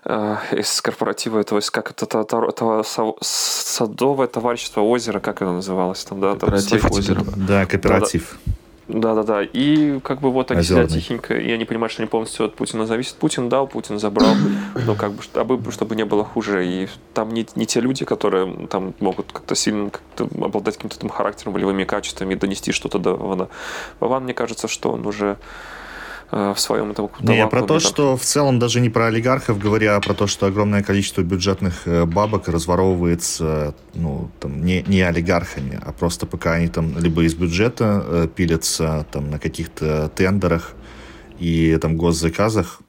э, из корпоратива этого, как это, это, это, это садовое товарищество озера, как это называлось там, да? Кооператив там, озера. Да, кооператив. Да, да-да-да. И как бы вот они сидят тихенько, и они понимают, что они полностью от Путина зависят. Путин дал, Путин забрал, но как бы, чтобы, чтобы не было хуже. И там не, не те люди, которые там могут как-то сильно как-то обладать каким-то там характером, волевыми качествами, донести что-то до Вована. Вован, мне кажется, что он уже в своем этом Не, я про то, что в целом даже не про олигархов говоря, а про то, что огромное количество бюджетных э, бабок разворовывается ну, там, не, не олигархами, а просто пока они там либо из бюджета э, пилятся там, на каких-то тендерах и там госзаказах,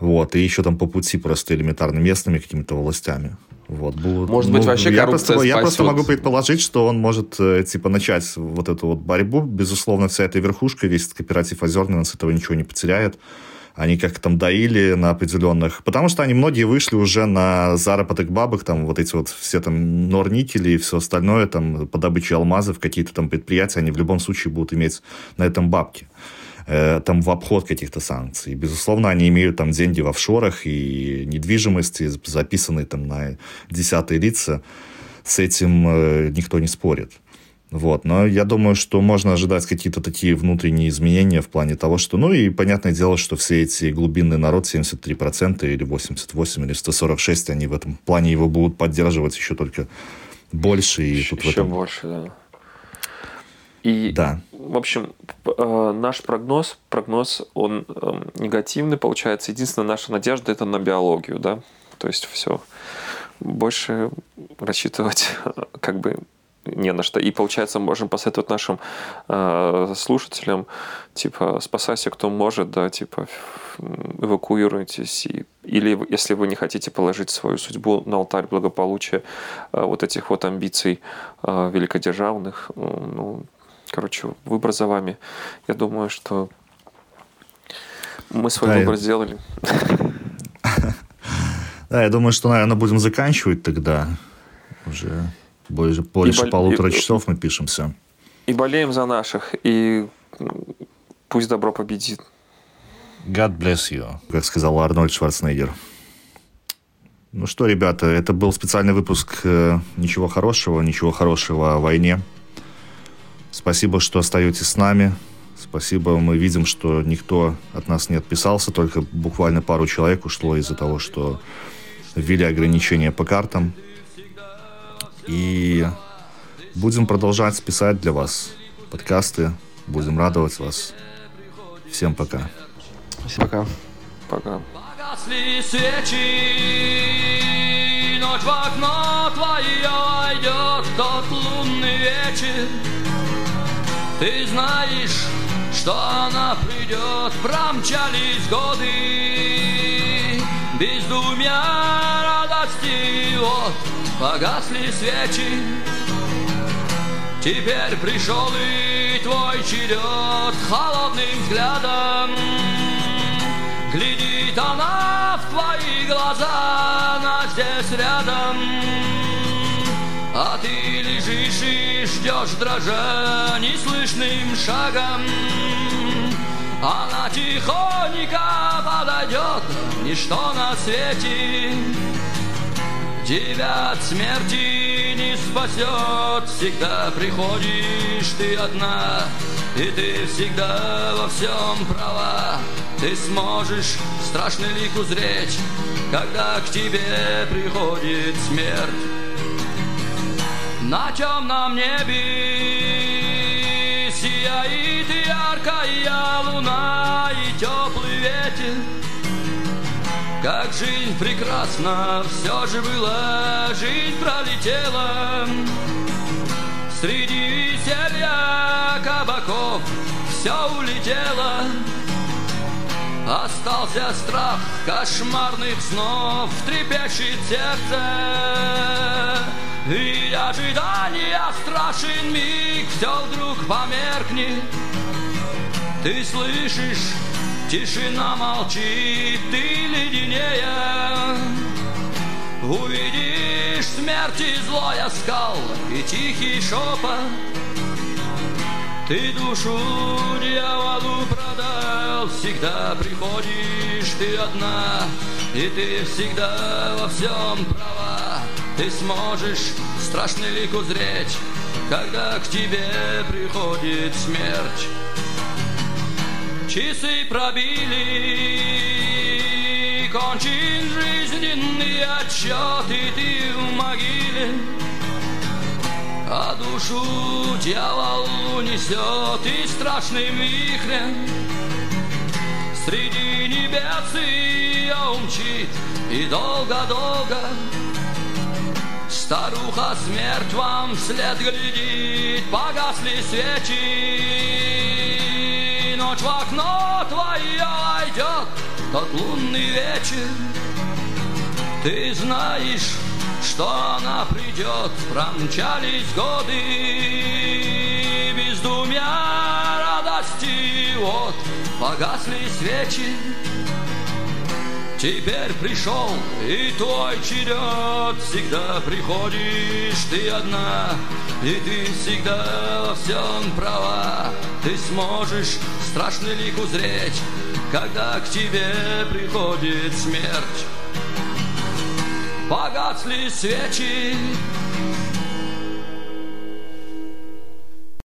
вот, и еще там по пути просто элементарно местными какими-то властями. Вот, будут, может быть, ну, вообще я просто, я просто могу предположить, что он может, э, типа, начать вот эту вот борьбу. Безусловно, вся эта верхушка, весь этот кооператив Озерный с этого ничего не потеряет. Они как там доили на определенных... Потому что они многие вышли уже на заработок бабок, там вот эти вот все там норникели и все остальное, там по добыче алмазов, какие-то там предприятия, они в любом случае будут иметь на этом бабки. Э, там в обход каких-то санкций. Безусловно, они имеют там деньги в офшорах и недвижимости, записанные там на десятые лица. С этим э, никто не спорит. Вот. Но я думаю, что можно ожидать какие-то такие внутренние изменения в плане того, что... Ну и понятное дело, что все эти глубинный народ, 73% или 88% или 146%, они в этом плане его будут поддерживать еще только больше. И еще, тут еще этом... больше, да. И, да. В общем, э, наш прогноз, прогноз, он эм, негативный, получается. Единственная наша надежда – это на биологию, да? То есть все. Больше рассчитывать как бы не на что. И получается, можем посоветовать нашим э, слушателям, типа, спасайся, кто может, да, типа, эвакуируйтесь. И, или если вы не хотите положить свою судьбу на алтарь благополучия э, вот этих вот амбиций великодержавных, ну, короче, выбор за вами. Я думаю, что мы свой да, выбор я... сделали. Да, я думаю, что, наверное, будем заканчивать тогда уже. Больше, больше бол... полутора часов мы пишемся. И болеем за наших, и пусть добро победит. God bless you, как сказал Арнольд Шварценеггер. Ну что, ребята, это был специальный выпуск э, «Ничего хорошего, ничего хорошего о войне». Спасибо, что остаетесь с нами. Спасибо, мы видим, что никто от нас не отписался, только буквально пару человек ушло из-за того, что ввели ограничения по картам. И будем продолжать писать для вас подкасты. Будем радовать вас. Всем пока. Всем пока. Пока. Погасли свечи, ночь в окно твое войдет тот лунный вечер. Ты знаешь, что она придет, промчались годы, бездумья радости, вот погасли свечи. Теперь пришел и твой черед холодным взглядом. Глядит она в твои глаза, она здесь рядом. И ждешь, дрожа неслышным шагом. Она тихонько подойдет, ничто на свете Тебя от смерти не спасет, всегда приходишь ты одна, и ты всегда во всем права. Ты сможешь страшный лик узреть, когда к тебе приходит смерть. На темном небе сияет яркая луна и теплый ветер. Как жизнь прекрасна, все же была, жизнь пролетела. Среди веселья кабаков все улетело. Остался страх кошмарных снов, трепещет сердце. И ожидания страшен миг, все вдруг померкнет. Ты слышишь Тишина молчит, ты леденее Увидишь смерть и злой оскал И тихий шепот Ты душу дьяволу продал Всегда приходишь ты одна И ты всегда во всем права Ты сможешь страшный лик узреть Когда к тебе приходит смерть Часы пробили, кончил жизненный отчет, и ты в могиле. А душу дьявол унесет и страшным вихрем Среди небес ее умчит и долго-долго Старуха смерть вам вслед глядит, погасли свечи ночь в окно твое войдет тот лунный вечер. Ты знаешь, что она придет, промчались годы бездумья радости, вот погасли свечи. Теперь пришел и твой черед, всегда приходишь ты одна, и ты всегда во всем права. Ты сможешь страшный лик узреть, когда к тебе приходит смерть. Погасли свечи,